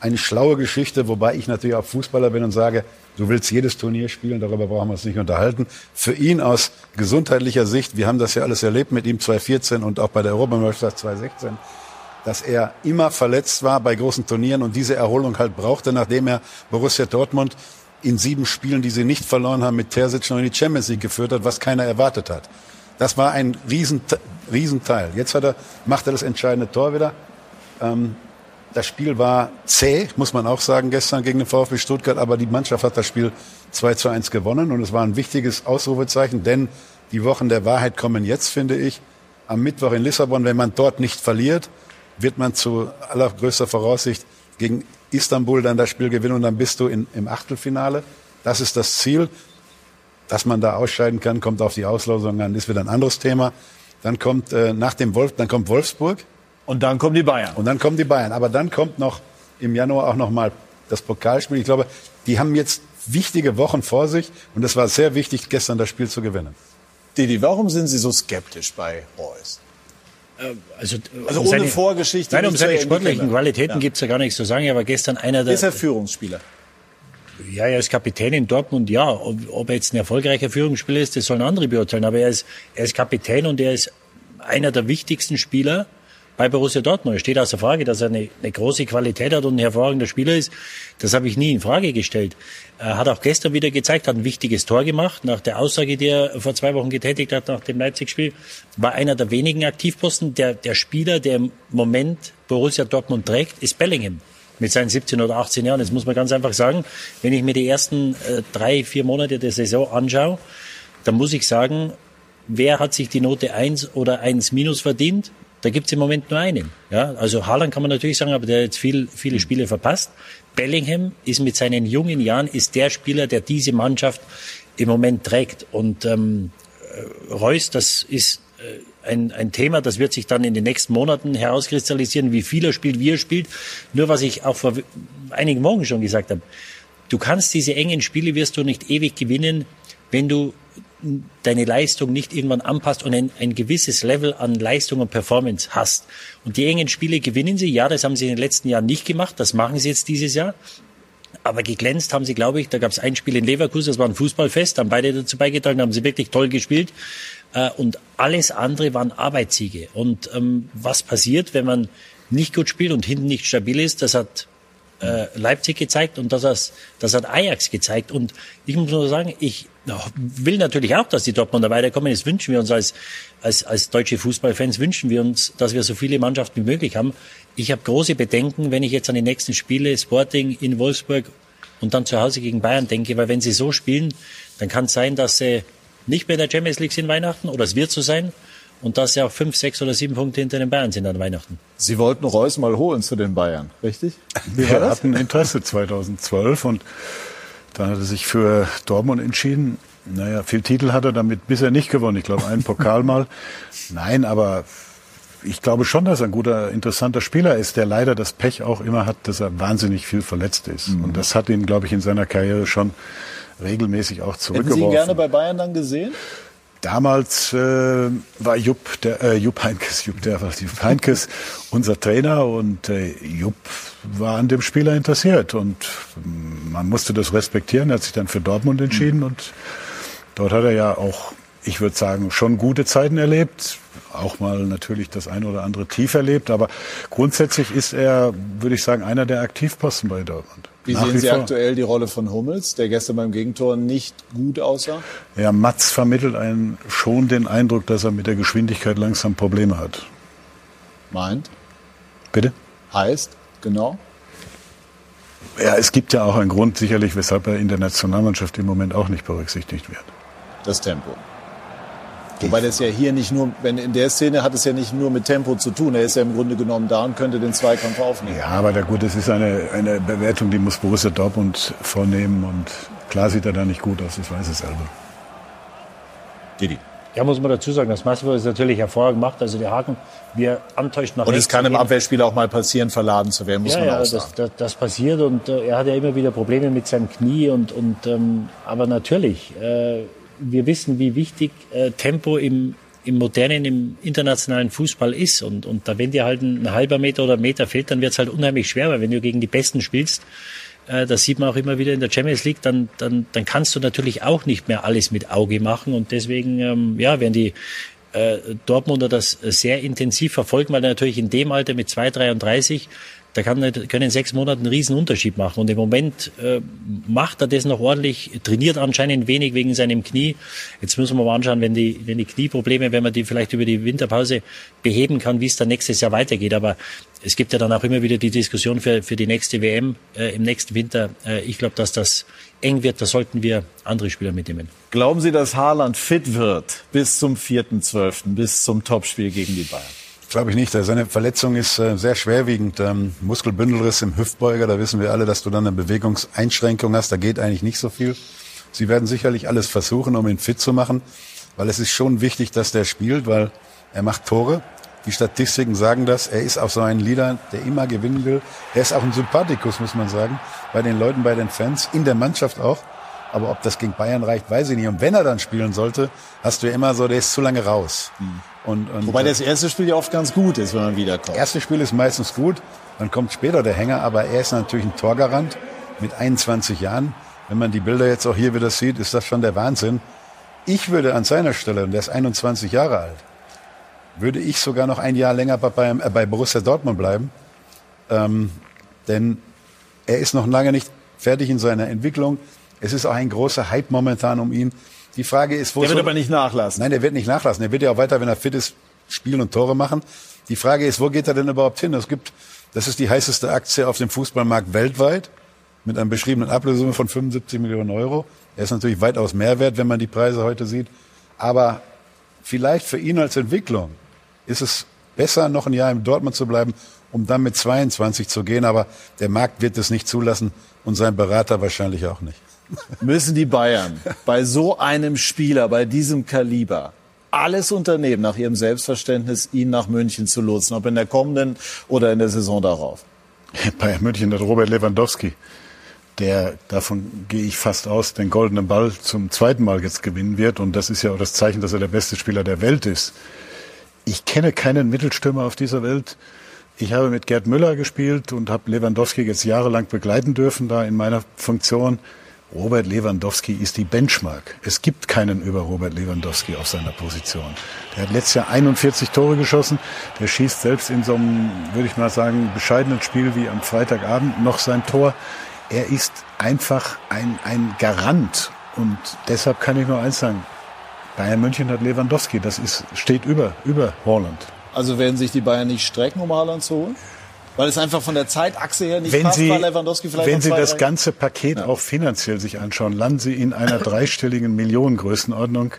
eine schlaue Geschichte, wobei ich natürlich auch Fußballer bin und sage, du willst jedes Turnier spielen, darüber brauchen wir uns nicht unterhalten. Für ihn aus gesundheitlicher Sicht, wir haben das ja alles erlebt mit ihm 2014 und auch bei der Europameisterschaft 2016, dass er immer verletzt war bei großen Turnieren und diese Erholung halt brauchte, nachdem er Borussia Dortmund in sieben Spielen, die sie nicht verloren haben, mit Terzic noch in die Champions League geführt hat, was keiner erwartet hat. Das war ein riesen, Riesenteil. Jetzt hat er, macht er das entscheidende Tor wieder. Ähm, das Spiel war zäh, muss man auch sagen, gestern gegen den VfB Stuttgart, aber die Mannschaft hat das Spiel 2 zu 1 gewonnen und es war ein wichtiges Ausrufezeichen, denn die Wochen der Wahrheit kommen jetzt, finde ich. Am Mittwoch in Lissabon, wenn man dort nicht verliert, wird man zu allergrößter Voraussicht gegen Istanbul dann das Spiel gewinnen und dann bist du in, im Achtelfinale. Das ist das Ziel. Dass man da ausscheiden kann, kommt auf die Auslosung an, ist wieder ein anderes Thema. Dann kommt äh, nach dem Wolf, dann kommt Wolfsburg. Und dann kommen die Bayern. Und dann kommen die Bayern. Aber dann kommt noch im Januar auch noch mal das Pokalspiel. Ich glaube, die haben jetzt wichtige Wochen vor sich und es war sehr wichtig, gestern das Spiel zu gewinnen. Didi, warum sind Sie so skeptisch bei Reus? Also, Also um ohne seine- Vorgeschichte. Nein, um seine sportlichen. Qualitäten Ja. gibt's ja gar nichts zu sagen. Er war gestern einer der. Ist er Führungsspieler? Ja, er ist Kapitän in Dortmund, ja. Ob, ob er jetzt ein erfolgreicher Führungsspieler ist, das sollen andere beurteilen. Aber er ist, er ist Kapitän und er ist einer der wichtigsten Spieler bei Borussia Dortmund. Steht außer Frage, dass er eine, eine große Qualität hat und ein hervorragender Spieler ist. Das habe ich nie in Frage gestellt. Er hat auch gestern wieder gezeigt, hat ein wichtiges Tor gemacht. Nach der Aussage, die er vor zwei Wochen getätigt hat nach dem Leipzig-Spiel, war einer der wenigen Aktivposten. Der, der Spieler, der im Moment Borussia Dortmund trägt, ist Bellingham mit seinen 17 oder 18 Jahren. Das muss man ganz einfach sagen. Wenn ich mir die ersten äh, drei, vier Monate der Saison anschaue, dann muss ich sagen, wer hat sich die Note 1 oder 1 minus verdient? Da gibt's im Moment nur einen. Ja, also Haaland kann man natürlich sagen, aber der hat jetzt viel, viele Spiele verpasst. Bellingham ist mit seinen jungen Jahren ist der Spieler, der diese Mannschaft im Moment trägt. Und ähm, äh, Reus, das ist äh, ein, ein Thema, das wird sich dann in den nächsten Monaten herauskristallisieren, wie viel er spielt, wie er spielt. Nur was ich auch vor einigen Wochen schon gesagt habe, du kannst diese engen Spiele wirst du nicht ewig gewinnen, wenn du deine Leistung nicht irgendwann anpasst und ein, ein gewisses Level an Leistung und Performance hast. Und die engen Spiele gewinnen sie. Ja, das haben sie in den letzten Jahren nicht gemacht. Das machen sie jetzt dieses Jahr. Aber geglänzt haben sie, glaube ich, da gab es ein Spiel in Leverkusen, das war ein Fußballfest, haben beide dazu beigetragen, haben sie wirklich toll gespielt. Äh, und alles andere waren Arbeitssiege. Und ähm, was passiert, wenn man nicht gut spielt und hinten nicht stabil ist, das hat äh, Leipzig gezeigt und das, hat- das hat Ajax gezeigt. Und ich muss nur sagen, ich will natürlich auch, dass die Dortmunder weiterkommen. Das wünschen wir uns als, als, als deutsche Fußballfans, wünschen wir uns, dass wir so viele Mannschaften wie möglich haben. Ich habe große Bedenken, wenn ich jetzt an die nächsten Spiele Sporting in Wolfsburg und dann zu Hause gegen Bayern denke, weil wenn sie so spielen, dann kann es sein, dass sie nicht mehr in der Champions League sind Weihnachten oder es wird so sein und dass sie auch fünf, sechs oder sieben Punkte hinter den Bayern sind an Weihnachten. Sie wollten Reus mal holen zu den Bayern, richtig? Wie war Wir hatten Interesse 2012 und dann hat er sich für Dortmund entschieden. Naja, viel Titel hat er damit bisher nicht gewonnen. Ich glaube, einen Pokal mal. Nein, aber ich glaube schon, dass er ein guter, interessanter Spieler ist, der leider das Pech auch immer hat, dass er wahnsinnig viel verletzt ist. Und das hat ihn, glaube ich, in seiner Karriere schon regelmäßig auch Hätten Sie ihn zurückgeworfen. gerne bei Bayern dann gesehen? Damals äh, war Jupp, der, äh, Jupp Heinkes, Jupp, der Jupp Heinkes unser Trainer und äh, Jupp war an dem Spieler interessiert und mm, man musste das respektieren. Er hat sich dann für Dortmund entschieden und dort hat er ja auch, ich würde sagen, schon gute Zeiten erlebt, auch mal natürlich das ein oder andere tief erlebt, aber grundsätzlich ist er, würde ich sagen, einer der Aktivposten bei Dortmund. Wie Nach sehen Sie vor. aktuell die Rolle von Hummels, der gestern beim Gegentor nicht gut aussah? Ja, Mats vermittelt einen schon den Eindruck, dass er mit der Geschwindigkeit langsam Probleme hat. Meint? Bitte? Heißt? Genau? Ja, es gibt ja auch einen Grund sicherlich, weshalb er in der Nationalmannschaft im Moment auch nicht berücksichtigt wird. Das Tempo. Wobei das ja hier nicht nur, wenn in der Szene hat es ja nicht nur mit Tempo zu tun. Er ist ja im Grunde genommen da und könnte den Zweikampf aufnehmen. Ja, aber der, gut, das ist eine, eine Bewertung, die muss Borussia Dortmund vornehmen und klar sieht er da nicht gut aus, das weiß er selber. Didi. Ja, muss man dazu sagen, das Massivo ist natürlich hervorragend gemacht. Also der Haken, wie er antäuscht nach Und rechts es kann im. Abwehrspiel auch mal passieren, verladen zu werden, muss ja, man ja, auch sagen. das, das, das passiert und äh, er hat ja immer wieder Probleme mit seinem Knie und, und ähm, aber natürlich, äh, wir wissen, wie wichtig äh, Tempo im, im modernen, im internationalen Fußball ist. Und, und da wenn dir halt ein, halber Meter oder ein Meter fehlt, dann wird es halt unheimlich schwer, weil wenn du gegen die Besten spielst, äh, das sieht man auch immer wieder in der Champions League, dann, dann, dann kannst du natürlich auch nicht mehr alles mit Auge machen. Und deswegen, ähm, ja, werden die äh, Dortmunder das sehr intensiv verfolgen, weil natürlich in dem Alter mit 2,33 da kann, können sechs Monaten einen riesen Unterschied machen. Und im Moment äh, macht er das noch ordentlich, trainiert anscheinend wenig wegen seinem Knie. Jetzt müssen wir mal anschauen, wenn die, wenn die Knieprobleme, wenn man die vielleicht über die Winterpause beheben kann, wie es dann nächstes Jahr weitergeht. Aber es gibt ja dann auch immer wieder die Diskussion für, für die nächste WM äh, im nächsten Winter. Äh, ich glaube, dass das eng wird. Da sollten wir andere Spieler mitnehmen. Glauben Sie, dass Haaland fit wird bis zum 4.12., bis zum Topspiel gegen die Bayern? Glaube ich nicht. Seine Verletzung ist äh, sehr schwerwiegend. Ähm, Muskelbündelriss im Hüftbeuger, da wissen wir alle, dass du dann eine Bewegungseinschränkung hast. Da geht eigentlich nicht so viel. Sie werden sicherlich alles versuchen, um ihn fit zu machen, weil es ist schon wichtig, dass der spielt, weil er macht Tore. Die Statistiken sagen das. Er ist auch so ein Leader, der immer gewinnen will. Er ist auch ein Sympathikus, muss man sagen, bei den Leuten, bei den Fans, in der Mannschaft auch. Aber ob das gegen Bayern reicht, weiß ich nicht. Und wenn er dann spielen sollte, hast du ja immer so, der ist zu lange raus. Und, und, Wobei das erste Spiel ja oft ganz gut ist, wenn man wiederkommt. erste Spiel ist meistens gut, dann kommt später der Hänger, aber er ist natürlich ein Torgarant mit 21 Jahren. Wenn man die Bilder jetzt auch hier wieder sieht, ist das schon der Wahnsinn. Ich würde an seiner Stelle, und der ist 21 Jahre alt, würde ich sogar noch ein Jahr länger bei, bei, äh, bei Borussia Dortmund bleiben. Ähm, denn er ist noch lange nicht fertig in seiner Entwicklung. Es ist auch ein großer Hype momentan um ihn. Die Frage ist, wo Der wird soll- aber nicht nachlassen. Nein, der wird nicht nachlassen. Er wird ja auch weiter, wenn er fit ist, spielen und Tore machen. Die Frage ist, wo geht er denn überhaupt hin? Es gibt, das ist die heißeste Aktie auf dem Fußballmarkt weltweit mit einer beschriebenen Ablösesumme von 75 Millionen Euro. Er ist natürlich weitaus mehr wert, wenn man die Preise heute sieht. Aber vielleicht für ihn als Entwicklung ist es besser, noch ein Jahr in Dortmund zu bleiben, um dann mit 22 zu gehen. Aber der Markt wird es nicht zulassen und sein Berater wahrscheinlich auch nicht. Müssen die Bayern bei so einem Spieler, bei diesem Kaliber, alles unternehmen, nach ihrem Selbstverständnis, ihn nach München zu lotsen, ob in der kommenden oder in der Saison darauf? Bayern München hat Robert Lewandowski, der, davon gehe ich fast aus, den goldenen Ball zum zweiten Mal jetzt gewinnen wird. Und das ist ja auch das Zeichen, dass er der beste Spieler der Welt ist. Ich kenne keinen Mittelstürmer auf dieser Welt. Ich habe mit Gerd Müller gespielt und habe Lewandowski jetzt jahrelang begleiten dürfen da in meiner Funktion. Robert Lewandowski ist die Benchmark. Es gibt keinen über Robert Lewandowski auf seiner Position. Der hat letztes Jahr 41 Tore geschossen. Der schießt selbst in so einem, würde ich mal sagen, bescheidenen Spiel wie am Freitagabend noch sein Tor. Er ist einfach ein, ein Garant. Und deshalb kann ich nur eins sagen. Bayern München hat Lewandowski. Das ist, steht über, über Holland. Also werden sich die Bayern nicht strecken, um Haaland zu holen? Weil es einfach von der Zeitachse her nicht wenn passt, Sie, weil Lewandowski vielleicht wenn Sie das ganze Paket auch finanziell sich anschauen, landen Sie in einer dreistelligen Millionengrößenordnung.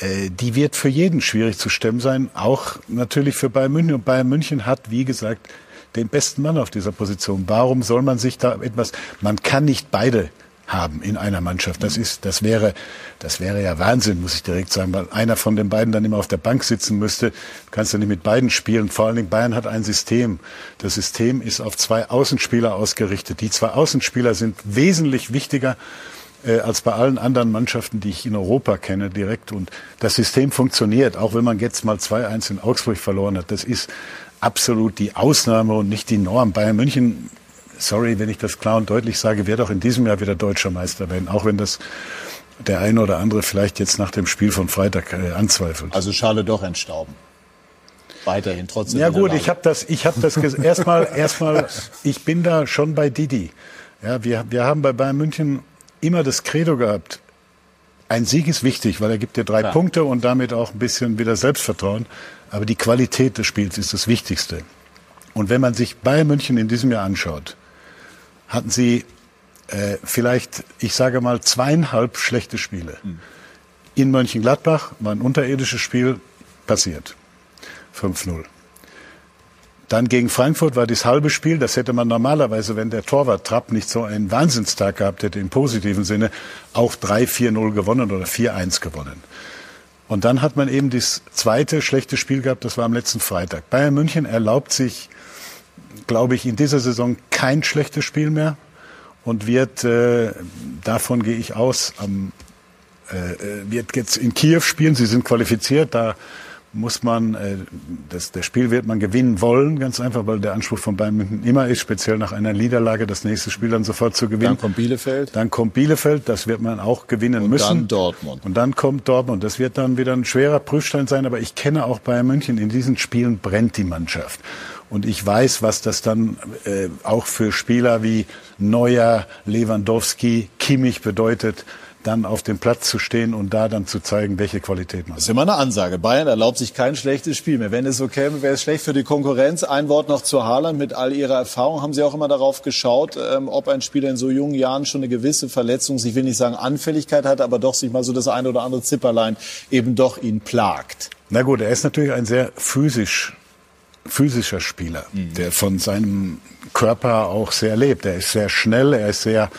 Äh, Die wird für jeden schwierig zu stemmen sein, auch natürlich für Bayern München. Und Bayern München hat, wie gesagt, den besten Mann auf dieser Position. Warum soll man sich da etwas, man kann nicht beide haben in einer Mannschaft. Das ist, das wäre, das wäre ja Wahnsinn, muss ich direkt sagen, weil einer von den beiden dann immer auf der Bank sitzen müsste. Du kannst ja nicht mit beiden spielen. Vor allen Dingen Bayern hat ein System. Das System ist auf zwei Außenspieler ausgerichtet. Die zwei Außenspieler sind wesentlich wichtiger äh, als bei allen anderen Mannschaften, die ich in Europa kenne, direkt. Und das System funktioniert, auch wenn man jetzt mal 2-1 in Augsburg verloren hat. Das ist absolut die Ausnahme und nicht die Norm. Bayern München sorry, wenn ich das klar und deutlich sage, wird auch in diesem Jahr wieder deutscher Meister werden, auch wenn das der eine oder andere vielleicht jetzt nach dem Spiel von Freitag äh, anzweifelt. Also Schale doch entstauben. Weiterhin trotzdem. Ja gut, ich habe das, ich habe das erstmal, erstmal, ich bin da schon bei Didi. Ja, wir, wir haben bei Bayern München immer das Credo gehabt. Ein Sieg ist wichtig, weil er gibt dir drei Klar. Punkte und damit auch ein bisschen wieder Selbstvertrauen. Aber die Qualität des Spiels ist das Wichtigste. Und wenn man sich Bayern München in diesem Jahr anschaut, hatten sie äh, vielleicht, ich sage mal, zweieinhalb schlechte Spiele. Mhm. In Mönchengladbach war ein unterirdisches Spiel passiert. 5-0. Dann gegen Frankfurt war das halbe Spiel, das hätte man normalerweise, wenn der Torwart Trapp nicht so einen Wahnsinnstag gehabt hätte, im positiven Sinne, auch 3-4-0 gewonnen oder 4-1 gewonnen. Und dann hat man eben das zweite schlechte Spiel gehabt, das war am letzten Freitag. Bayern München erlaubt sich, glaube ich, in dieser Saison kein schlechtes Spiel mehr und wird, äh, davon gehe ich aus, am, äh, äh wird jetzt in Kiew spielen. Sie sind qualifiziert, da muss man, äh, das, das Spiel wird man gewinnen wollen, ganz einfach, weil der Anspruch von Bayern München immer ist, speziell nach einer Niederlage, das nächste Spiel dann sofort zu gewinnen. Dann kommt Bielefeld. Dann kommt Bielefeld, das wird man auch gewinnen und müssen. Und dann Dortmund. Und dann kommt Dortmund. Das wird dann wieder ein schwerer Prüfstein sein, aber ich kenne auch Bayern München. In diesen Spielen brennt die Mannschaft. Und ich weiß, was das dann äh, auch für Spieler wie Neuer, Lewandowski, Kimmich bedeutet dann auf dem Platz zu stehen und da dann zu zeigen, welche Qualität man hat. Das ist immer eine Ansage. Bayern erlaubt sich kein schlechtes Spiel mehr. Wenn es so käme, wäre es schlecht für die Konkurrenz. Ein Wort noch zu Haaland. Mit all Ihrer Erfahrung haben Sie auch immer darauf geschaut, ähm, ob ein Spieler in so jungen Jahren schon eine gewisse Verletzung, ich will nicht sagen Anfälligkeit hat, aber doch sich mal so das eine oder andere Zipperlein eben doch ihn plagt. Na gut, er ist natürlich ein sehr physisch physischer Spieler, mhm. der von seinem Körper auch sehr lebt. Er ist sehr schnell, er ist sehr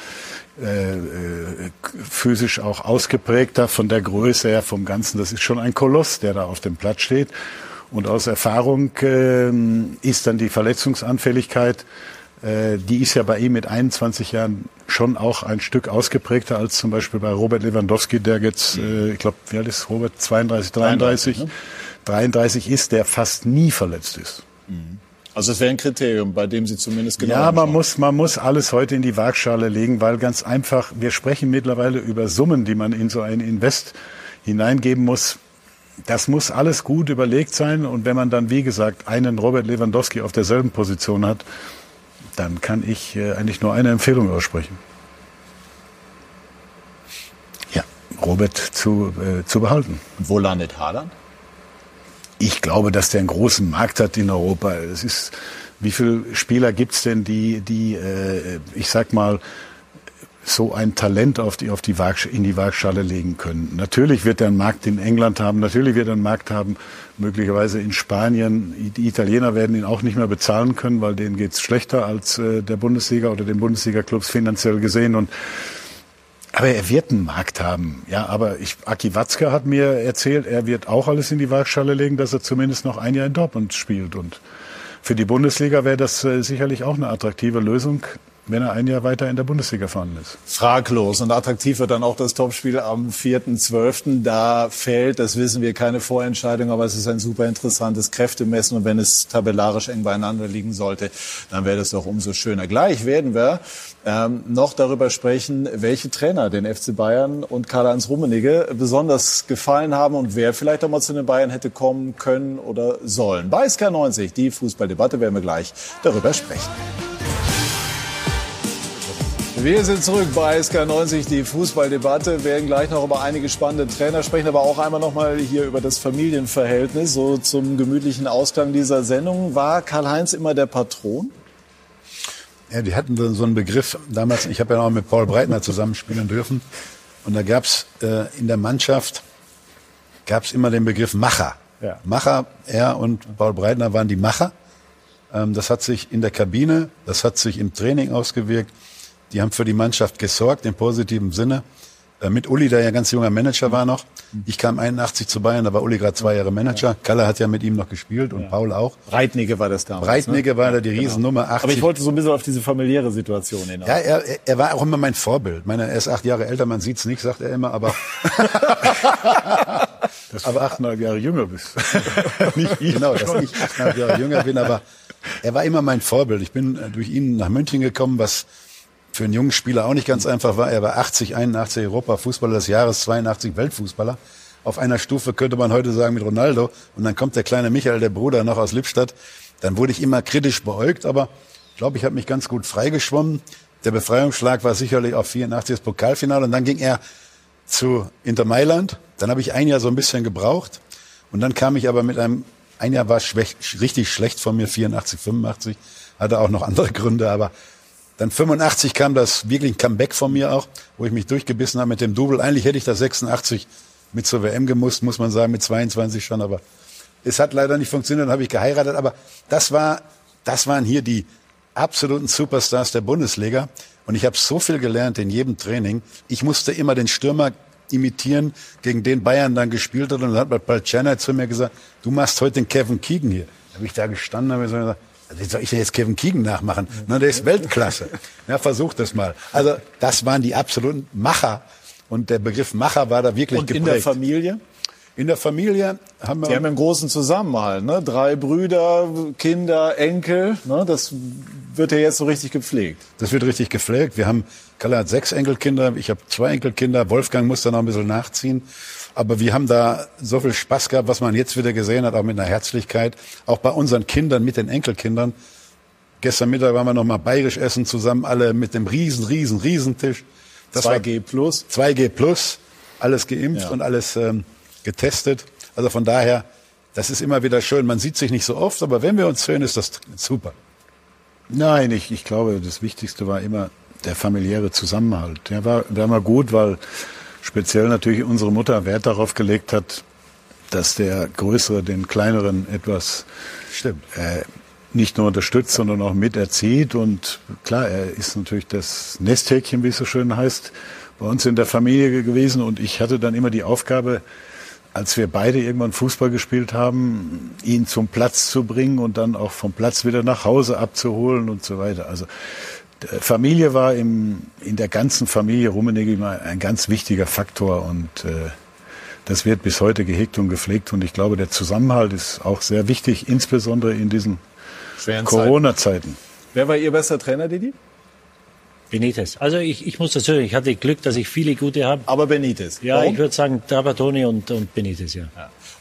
äh, äh, physisch auch ausgeprägter von der Größe her vom Ganzen. Das ist schon ein Koloss, der da auf dem Platz steht. Und aus Erfahrung äh, ist dann die Verletzungsanfälligkeit, äh, die ist ja bei ihm mit 21 Jahren schon auch ein Stück ausgeprägter als zum Beispiel bei Robert Lewandowski, der jetzt, äh, ich glaube, wie alt ist Robert? 32, 33. 33, ne? 33 ist, der fast nie verletzt ist. Mhm. Also das wäre ein Kriterium, bei dem Sie zumindest genau. Ja, man muss, man muss alles heute in die Waagschale legen, weil ganz einfach, wir sprechen mittlerweile über Summen, die man in so ein Invest hineingeben muss. Das muss alles gut überlegt sein. Und wenn man dann, wie gesagt, einen Robert Lewandowski auf derselben Position hat, dann kann ich äh, eigentlich nur eine Empfehlung aussprechen. Ja, Robert zu, äh, zu behalten. Wo landet Haaland? Ich glaube, dass der einen großen Markt hat in Europa. Es ist, wie viele Spieler gibt's denn, die, die, äh, ich sag mal, so ein Talent auf die, auf die Waag, in die Waagschale legen können. Natürlich wird er einen Markt in England haben, natürlich wird er einen Markt haben, möglicherweise in Spanien. Die Italiener werden ihn auch nicht mehr bezahlen können, weil denen geht's schlechter als äh, der Bundesliga oder den Bundesliga-Clubs finanziell gesehen. Und aber er wird einen Markt haben. Ja, aber ich, Aki Watzke hat mir erzählt, er wird auch alles in die Waagschale legen, dass er zumindest noch ein Jahr in Dortmund spielt. Und für die Bundesliga wäre das äh, sicherlich auch eine attraktive Lösung wenn er ein Jahr weiter in der Bundesliga fahren ist. Fraglos. Und attraktiv wird dann auch das Topspiel am 4.12. Da fällt, das wissen wir, keine Vorentscheidung, aber es ist ein super interessantes Kräftemessen. Und wenn es tabellarisch eng beieinander liegen sollte, dann wäre das doch umso schöner. Gleich werden wir ähm, noch darüber sprechen, welche Trainer den FC Bayern und Karl-Heinz Rummenigge besonders gefallen haben und wer vielleicht auch mal zu den Bayern hätte kommen können oder sollen. Bei SK90, die Fußballdebatte, werden wir gleich darüber sprechen. Wir sind zurück bei SK90, die Fußballdebatte. Wir werden gleich noch über einige spannende Trainer sprechen, aber auch einmal noch mal hier über das Familienverhältnis. So zum gemütlichen Ausklang dieser Sendung. War Karl-Heinz immer der Patron? Ja, die hatten so einen Begriff damals. Ich habe ja noch mit Paul Breitner zusammenspielen dürfen. Und da gab's äh, in der Mannschaft gab's immer den Begriff Macher. Ja. Macher, er und Paul Breitner waren die Macher. Ähm, das hat sich in der Kabine, das hat sich im Training ausgewirkt. Die haben für die Mannschaft gesorgt, im positiven Sinne. Äh, mit Uli, der ja ganz junger Manager war noch. Ich kam 81 zu Bayern, da war Uli gerade zwei Jahre Manager. Kalle hat ja mit ihm noch gespielt und ja. Paul auch. Breitnigge war das damals. Breitnigge ne? war da die genau. Riesennummer 80. Aber ich wollte so ein bisschen auf diese familiäre Situation hinaus. Ja, er, er war auch immer mein Vorbild. Meine, er ist acht Jahre älter, man sieht's nicht, sagt er immer, aber. dass aber achteinhalb Jahre jünger bist. nicht ich. Genau, dass ich achteinhalb Jahre jünger bin, aber er war immer mein Vorbild. Ich bin äh, durch ihn nach München gekommen, was für einen jungen Spieler auch nicht ganz einfach war. Er war 80, 81 Europa Fußballer des Jahres, 82 Weltfußballer. Auf einer Stufe könnte man heute sagen mit Ronaldo. Und dann kommt der kleine Michael, der Bruder, noch aus Lippstadt. Dann wurde ich immer kritisch beäugt, aber ich glaube, ich habe mich ganz gut freigeschwommen. Der Befreiungsschlag war sicherlich auf 84 das Pokalfinale. Und dann ging er zu Inter Mailand. Dann habe ich ein Jahr so ein bisschen gebraucht. Und dann kam ich aber mit einem, ein Jahr war schwäch, richtig schlecht von mir, 84, 85. Hatte auch noch andere Gründe, aber Dann 85 kam das wirklich ein Comeback von mir auch, wo ich mich durchgebissen habe mit dem Double. Eigentlich hätte ich das 86 mit zur WM gemusst, muss man sagen, mit 22 schon, aber es hat leider nicht funktioniert, dann habe ich geheiratet. Aber das war, das waren hier die absoluten Superstars der Bundesliga. Und ich habe so viel gelernt in jedem Training. Ich musste immer den Stürmer imitieren, gegen den Bayern dann gespielt hat. Und dann hat mal Palciana zu mir gesagt, du machst heute den Kevin Keegan hier. Da habe ich da gestanden und habe gesagt, wie soll ich denn jetzt Kevin Keegan nachmachen? Na, der ist Weltklasse. Ja, versuch das mal. Also das waren die absoluten Macher. Und der Begriff Macher war da wirklich Und geprägt. in der Familie? In der Familie haben wir... Sie haben einen großen Zusammenhalt, ne? Drei Brüder, Kinder, Enkel, ne? Das wird ja jetzt so richtig gepflegt. Das wird richtig gepflegt. Wir haben, Kalle hat sechs Enkelkinder, ich habe zwei Enkelkinder. Wolfgang muss da noch ein bisschen nachziehen. Aber wir haben da so viel Spaß gehabt, was man jetzt wieder gesehen hat, auch mit einer Herzlichkeit. Auch bei unseren Kindern, mit den Enkelkindern. Gestern Mittag waren wir noch mal bayerisch essen zusammen, alle mit dem riesen, riesen, riesen Tisch. 2G plus. 2G plus, alles geimpft Ja. und alles ähm, getestet. Also von daher, das ist immer wieder schön. Man sieht sich nicht so oft, aber wenn wir uns sehen, ist das super. Nein, ich, ich glaube, das Wichtigste war immer der familiäre Zusammenhalt. Der war, der war gut, weil speziell natürlich unsere Mutter Wert darauf gelegt hat, dass der Größere den Kleineren etwas Stimmt. äh, nicht nur unterstützt, sondern auch miterzieht. Und klar, er ist natürlich das Nesthäkchen, wie es so schön heißt, bei uns in der Familie gewesen. Und ich hatte dann immer die Aufgabe, als wir beide irgendwann Fußball gespielt haben, ihn zum Platz zu bringen und dann auch vom Platz wieder nach Hause abzuholen und so weiter. Also Familie war im, in der ganzen Familie Rummenigge immer ein ganz wichtiger Faktor und äh, das wird bis heute gehegt und gepflegt und ich glaube, der Zusammenhalt ist auch sehr wichtig, insbesondere in diesen Corona-Zeiten. Wer war Ihr bester Trainer, Didi? Benitez. Also ich, ich muss dazu sagen, ich hatte Glück, dass ich viele gute habe. Aber Benitez. Ja, Warum? ich würde sagen Trapattoni und, und Benitez, ja.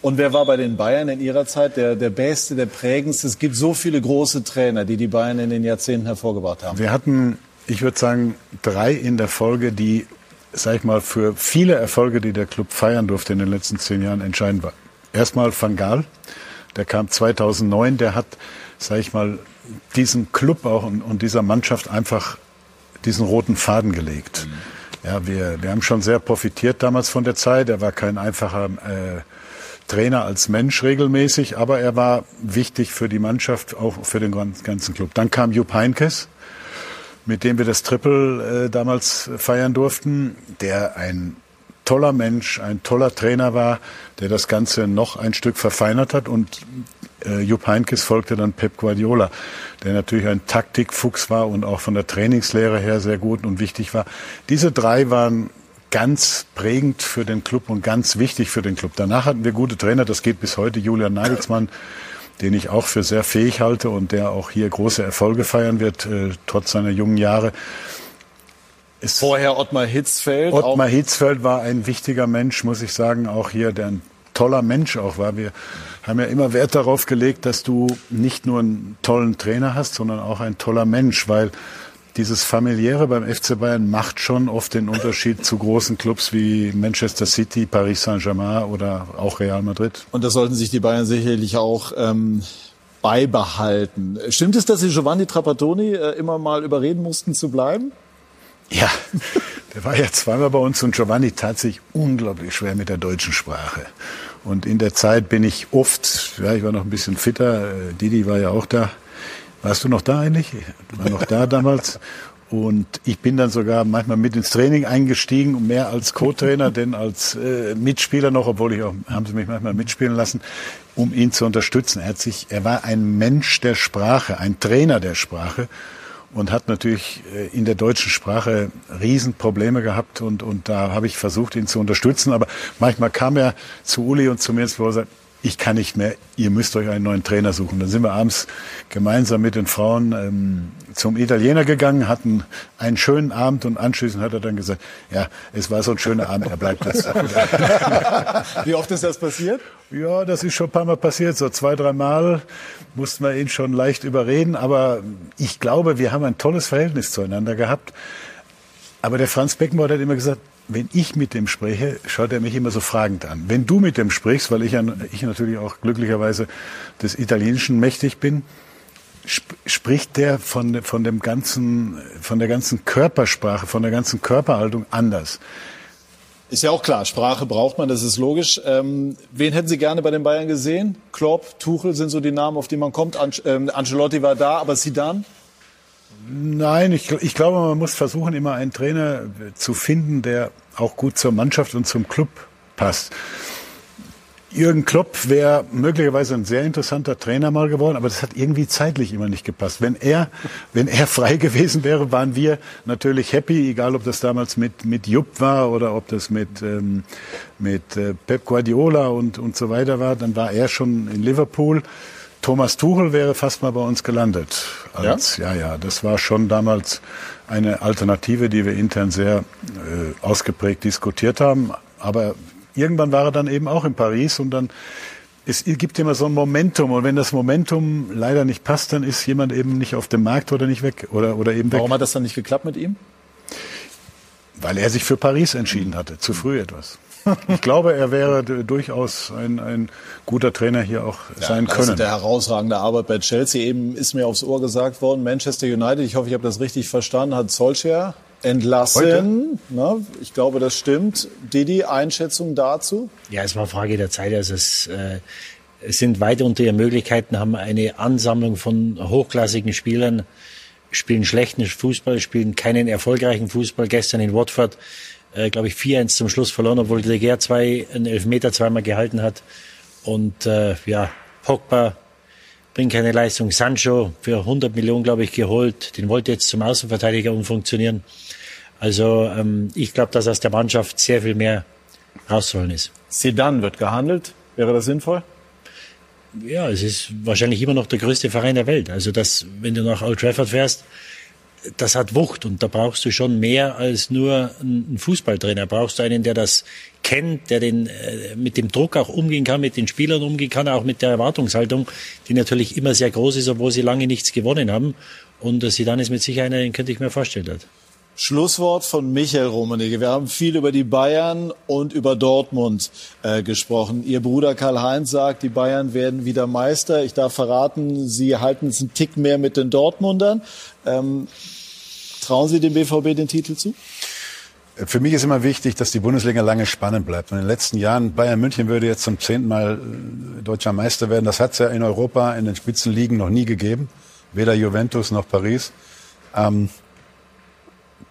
Und wer war bei den Bayern in Ihrer Zeit der, der Beste, der Prägendste? Es gibt so viele große Trainer, die die Bayern in den Jahrzehnten hervorgebracht haben. Wir hatten, ich würde sagen, drei in der Folge, die, sag ich mal, für viele Erfolge, die der Club feiern durfte in den letzten zehn Jahren, entscheidend war. Erstmal Van Gaal, der kam 2009, der hat, sag ich mal, diesem Club auch und, und dieser Mannschaft einfach diesen roten Faden gelegt. Ja, wir, wir haben schon sehr profitiert damals von der Zeit. Er war kein einfacher äh, Trainer als Mensch regelmäßig, aber er war wichtig für die Mannschaft, auch für den ganzen Club. Dann kam Jupp Heynckes, mit dem wir das Triple äh, damals feiern durften, der ein toller Mensch, ein toller Trainer war, der das Ganze noch ein Stück verfeinert hat und äh, Jupp Heynckes folgte dann Pep Guardiola, der natürlich ein Taktikfuchs war und auch von der Trainingslehre her sehr gut und wichtig war. Diese drei waren ganz prägend für den Club und ganz wichtig für den Club. Danach hatten wir gute Trainer, das geht bis heute. Julian Nagelsmann, den ich auch für sehr fähig halte und der auch hier große Erfolge feiern wird, äh, trotz seiner jungen Jahre. Es Vorher Ottmar Hitzfeld. Ottmar Hitzfeld war ein wichtiger Mensch, muss ich sagen, auch hier, der ein toller Mensch auch war. Wir haben ja immer Wert darauf gelegt, dass du nicht nur einen tollen Trainer hast, sondern auch ein toller Mensch, weil dieses familiäre beim FC Bayern macht schon oft den Unterschied zu großen Clubs wie Manchester City, Paris Saint-Germain oder auch Real Madrid. Und das sollten sich die Bayern sicherlich auch ähm, beibehalten. Stimmt es, dass Sie Giovanni Trapattoni äh, immer mal überreden mussten zu bleiben? Ja, der war ja zweimal bei uns und Giovanni tat sich unglaublich schwer mit der deutschen Sprache. Und in der Zeit bin ich oft, ja, ich war noch ein bisschen fitter, äh, Didi war ja auch da. Warst du noch da eigentlich? Du war noch da damals. Und ich bin dann sogar manchmal mit ins Training eingestiegen, mehr als Co-Trainer, denn als äh, Mitspieler noch, obwohl ich auch, haben sie mich manchmal mitspielen lassen, um ihn zu unterstützen. Er hat sich, er war ein Mensch der Sprache, ein Trainer der Sprache und hat natürlich äh, in der deutschen Sprache Riesenprobleme gehabt und, und da habe ich versucht, ihn zu unterstützen. Aber manchmal kam er zu Uli und zu mir ins Büro und sagte, ich kann nicht mehr, ihr müsst euch einen neuen Trainer suchen. Dann sind wir abends gemeinsam mit den Frauen ähm, zum Italiener gegangen, hatten einen schönen Abend und anschließend hat er dann gesagt, ja, es war so ein schöner Abend, er bleibt jetzt. Wie oft ist das passiert? Ja, das ist schon ein paar Mal passiert. So zwei, drei Mal mussten wir ihn schon leicht überreden. Aber ich glaube, wir haben ein tolles Verhältnis zueinander gehabt. Aber der Franz Beckenbauer hat immer gesagt, wenn ich mit dem spreche, schaut er mich immer so fragend an. Wenn du mit dem sprichst, weil ich, ich natürlich auch glücklicherweise des Italienischen mächtig bin, spricht der von, von dem ganzen, von der ganzen Körpersprache, von der ganzen Körperhaltung anders. Ist ja auch klar, Sprache braucht man, das ist logisch. Ähm, wen hätten Sie gerne bei den Bayern gesehen? Klopp, Tuchel sind so die Namen, auf die man kommt. An ähm, Ancelotti war da, aber Zidane? Nein, ich, ich glaube, man muss versuchen, immer einen Trainer zu finden, der auch gut zur Mannschaft und zum Club passt. Jürgen Klopp wäre möglicherweise ein sehr interessanter Trainer mal geworden, aber das hat irgendwie zeitlich immer nicht gepasst. Wenn er, wenn er frei gewesen wäre, waren wir natürlich happy, egal ob das damals mit, mit Jupp war oder ob das mit, ähm, mit äh, Pep Guardiola und, und so weiter war. Dann war er schon in Liverpool. Thomas Tuchel wäre fast mal bei uns gelandet. Als, ja? ja, ja, das war schon damals eine Alternative, die wir intern sehr äh, ausgeprägt diskutiert haben. Aber irgendwann war er dann eben auch in Paris und dann es gibt immer so ein Momentum und wenn das Momentum leider nicht passt, dann ist jemand eben nicht auf dem Markt oder nicht weg oder oder eben weg. Warum hat das dann nicht geklappt mit ihm? Weil er sich für Paris entschieden hatte, zu früh etwas. Ich glaube, er wäre durchaus ein, ein guter Trainer hier auch ja, sein können. Das ist der herausragende Arbeit bei Chelsea. Eben ist mir aufs Ohr gesagt worden, Manchester United, ich hoffe, ich habe das richtig verstanden, hat Solskjaer entlassen. Na, ich glaube, das stimmt. Didi, Einschätzung dazu? Ja, es war Frage der Zeit. Also es, äh, es sind weit unter ihren Möglichkeiten, haben eine Ansammlung von hochklassigen Spielern, spielen schlechten Fußball, spielen keinen erfolgreichen Fußball. Gestern in Watford, äh, glaube ich, 4-1 zum Schluss verloren, obwohl De Gea zwei, einen Elfmeter zweimal gehalten hat. Und äh, ja, Pogba bringt keine Leistung. Sancho für 100 Millionen, glaube ich, geholt. Den wollte jetzt zum Außenverteidiger umfunktionieren. Also ähm, ich glaube, dass aus der Mannschaft sehr viel mehr rauszuholen ist. Sedan wird gehandelt. Wäre das sinnvoll? Ja, es ist wahrscheinlich immer noch der größte Verein der Welt. Also das, wenn du nach Old Trafford fährst, das hat Wucht und da brauchst du schon mehr als nur einen Fußballtrainer. Brauchst du einen, der das kennt, der den, äh, mit dem Druck auch umgehen kann, mit den Spielern umgehen kann, auch mit der Erwartungshaltung, die natürlich immer sehr groß ist, obwohl sie lange nichts gewonnen haben. Und sie dann ist mit Sicherheit den könnte ich mir vorstellen. Hat. Schlusswort von Michael Rummenigge. Wir haben viel über die Bayern und über Dortmund äh, gesprochen. Ihr Bruder Karl-Heinz sagt, die Bayern werden wieder Meister. Ich darf verraten, Sie halten es einen Tick mehr mit den Dortmundern. Ähm, trauen Sie dem BVB den Titel zu? Für mich ist immer wichtig, dass die Bundesliga lange spannend bleibt. Und in den letzten Jahren, Bayern München würde jetzt zum zehnten Mal äh, deutscher Meister werden. Das hat es ja in Europa in den Spitzenligen noch nie gegeben. Weder Juventus noch Paris. Ähm,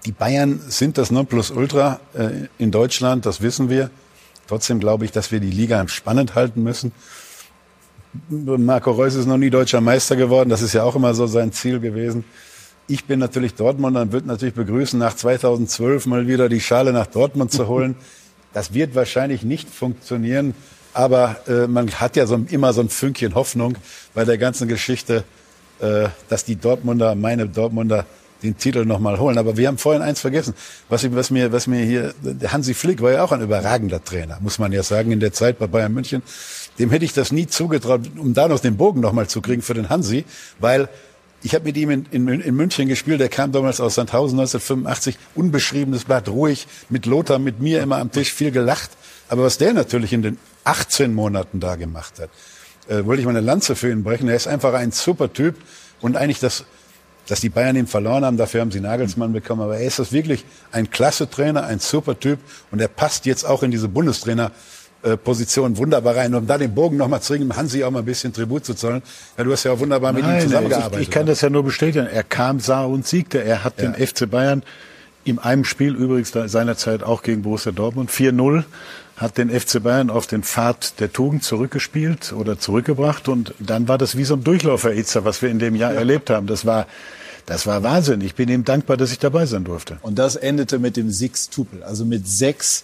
die Bayern sind das Nonplusultra äh, in Deutschland, das wissen wir. Trotzdem glaube ich, dass wir die Liga spannend halten müssen. Marco Reus ist noch nie deutscher Meister geworden. Das ist ja auch immer so sein Ziel gewesen. Ich bin natürlich Dortmund und würde natürlich begrüßen, nach 2012 mal wieder die Schale nach Dortmund zu holen. Das wird wahrscheinlich nicht funktionieren, aber äh, man hat ja so, immer so ein Fünkchen Hoffnung bei der ganzen Geschichte, äh, dass die Dortmunder, meine Dortmunder, den Titel nochmal holen. Aber wir haben vorhin eins vergessen, was, was, mir, was mir hier, der Hansi Flick war ja auch ein überragender Trainer, muss man ja sagen, in der Zeit bei Bayern München. Dem hätte ich das nie zugetraut, um da noch den Bogen nochmal zu kriegen für den Hansi, weil ich habe mit ihm in, in, in, München gespielt. Der kam damals aus Sandhausen 1985. Unbeschriebenes Blatt, ruhig, mit Lothar, mit mir immer am Tisch, viel gelacht. Aber was der natürlich in den 18 Monaten da gemacht hat, äh, wollte ich mal eine Lanze für ihn brechen. Er ist einfach ein super Typ. Und eigentlich das, dass die Bayern ihn verloren haben, dafür haben sie Nagelsmann bekommen. Aber er ist das wirklich ein klasse Trainer, ein super Typ. Und er passt jetzt auch in diese Bundestrainer Position wunderbar rein, um da den Bogen nochmal zu bringen, Hansi auch mal ein bisschen Tribut zu zollen. Ja, du hast ja auch wunderbar mit Nein, ihm zusammengearbeitet. Ich, ich kann das ja nur bestätigen. Er kam, sah und siegte. Er hat ja. den FC Bayern in einem Spiel übrigens seinerzeit auch gegen Borussia Dortmund 4-0 hat den FC Bayern auf den Pfad der Tugend zurückgespielt oder zurückgebracht und dann war das wie so ein Durchlaufer-Itzer, was wir in dem Jahr ja. erlebt haben. Das war das war Wahnsinn. Ich bin ihm dankbar, dass ich dabei sein durfte. Und das endete mit dem Six-Tupel, also mit sechs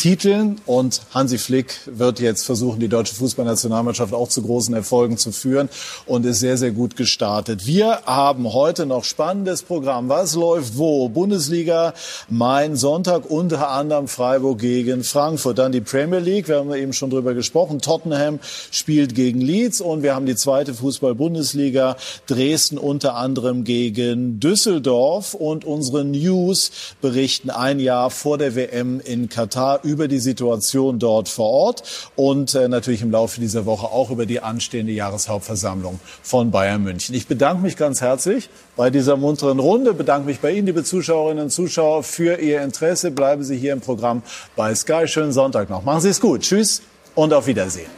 Titeln und Hansi Flick wird jetzt versuchen, die deutsche Fußballnationalmannschaft auch zu großen Erfolgen zu führen und ist sehr, sehr gut gestartet. Wir haben heute noch spannendes Programm. Was läuft wo? Bundesliga, Main, Sonntag, unter anderem Freiburg gegen Frankfurt. Dann die Premier League, wir haben eben schon drüber gesprochen. Tottenham spielt gegen Leeds und wir haben die zweite Fußball-Bundesliga, Dresden unter anderem gegen Düsseldorf und unsere News berichten ein Jahr vor der WM in Katar über die Situation dort vor Ort und äh, natürlich im Laufe dieser Woche auch über die anstehende Jahreshauptversammlung von Bayern München. Ich bedanke mich ganz herzlich bei dieser munteren Runde, bedanke mich bei Ihnen, liebe Zuschauerinnen und Zuschauer, für Ihr Interesse. Bleiben Sie hier im Programm bei Sky. Schönen Sonntag noch. Machen Sie es gut. Tschüss und auf Wiedersehen.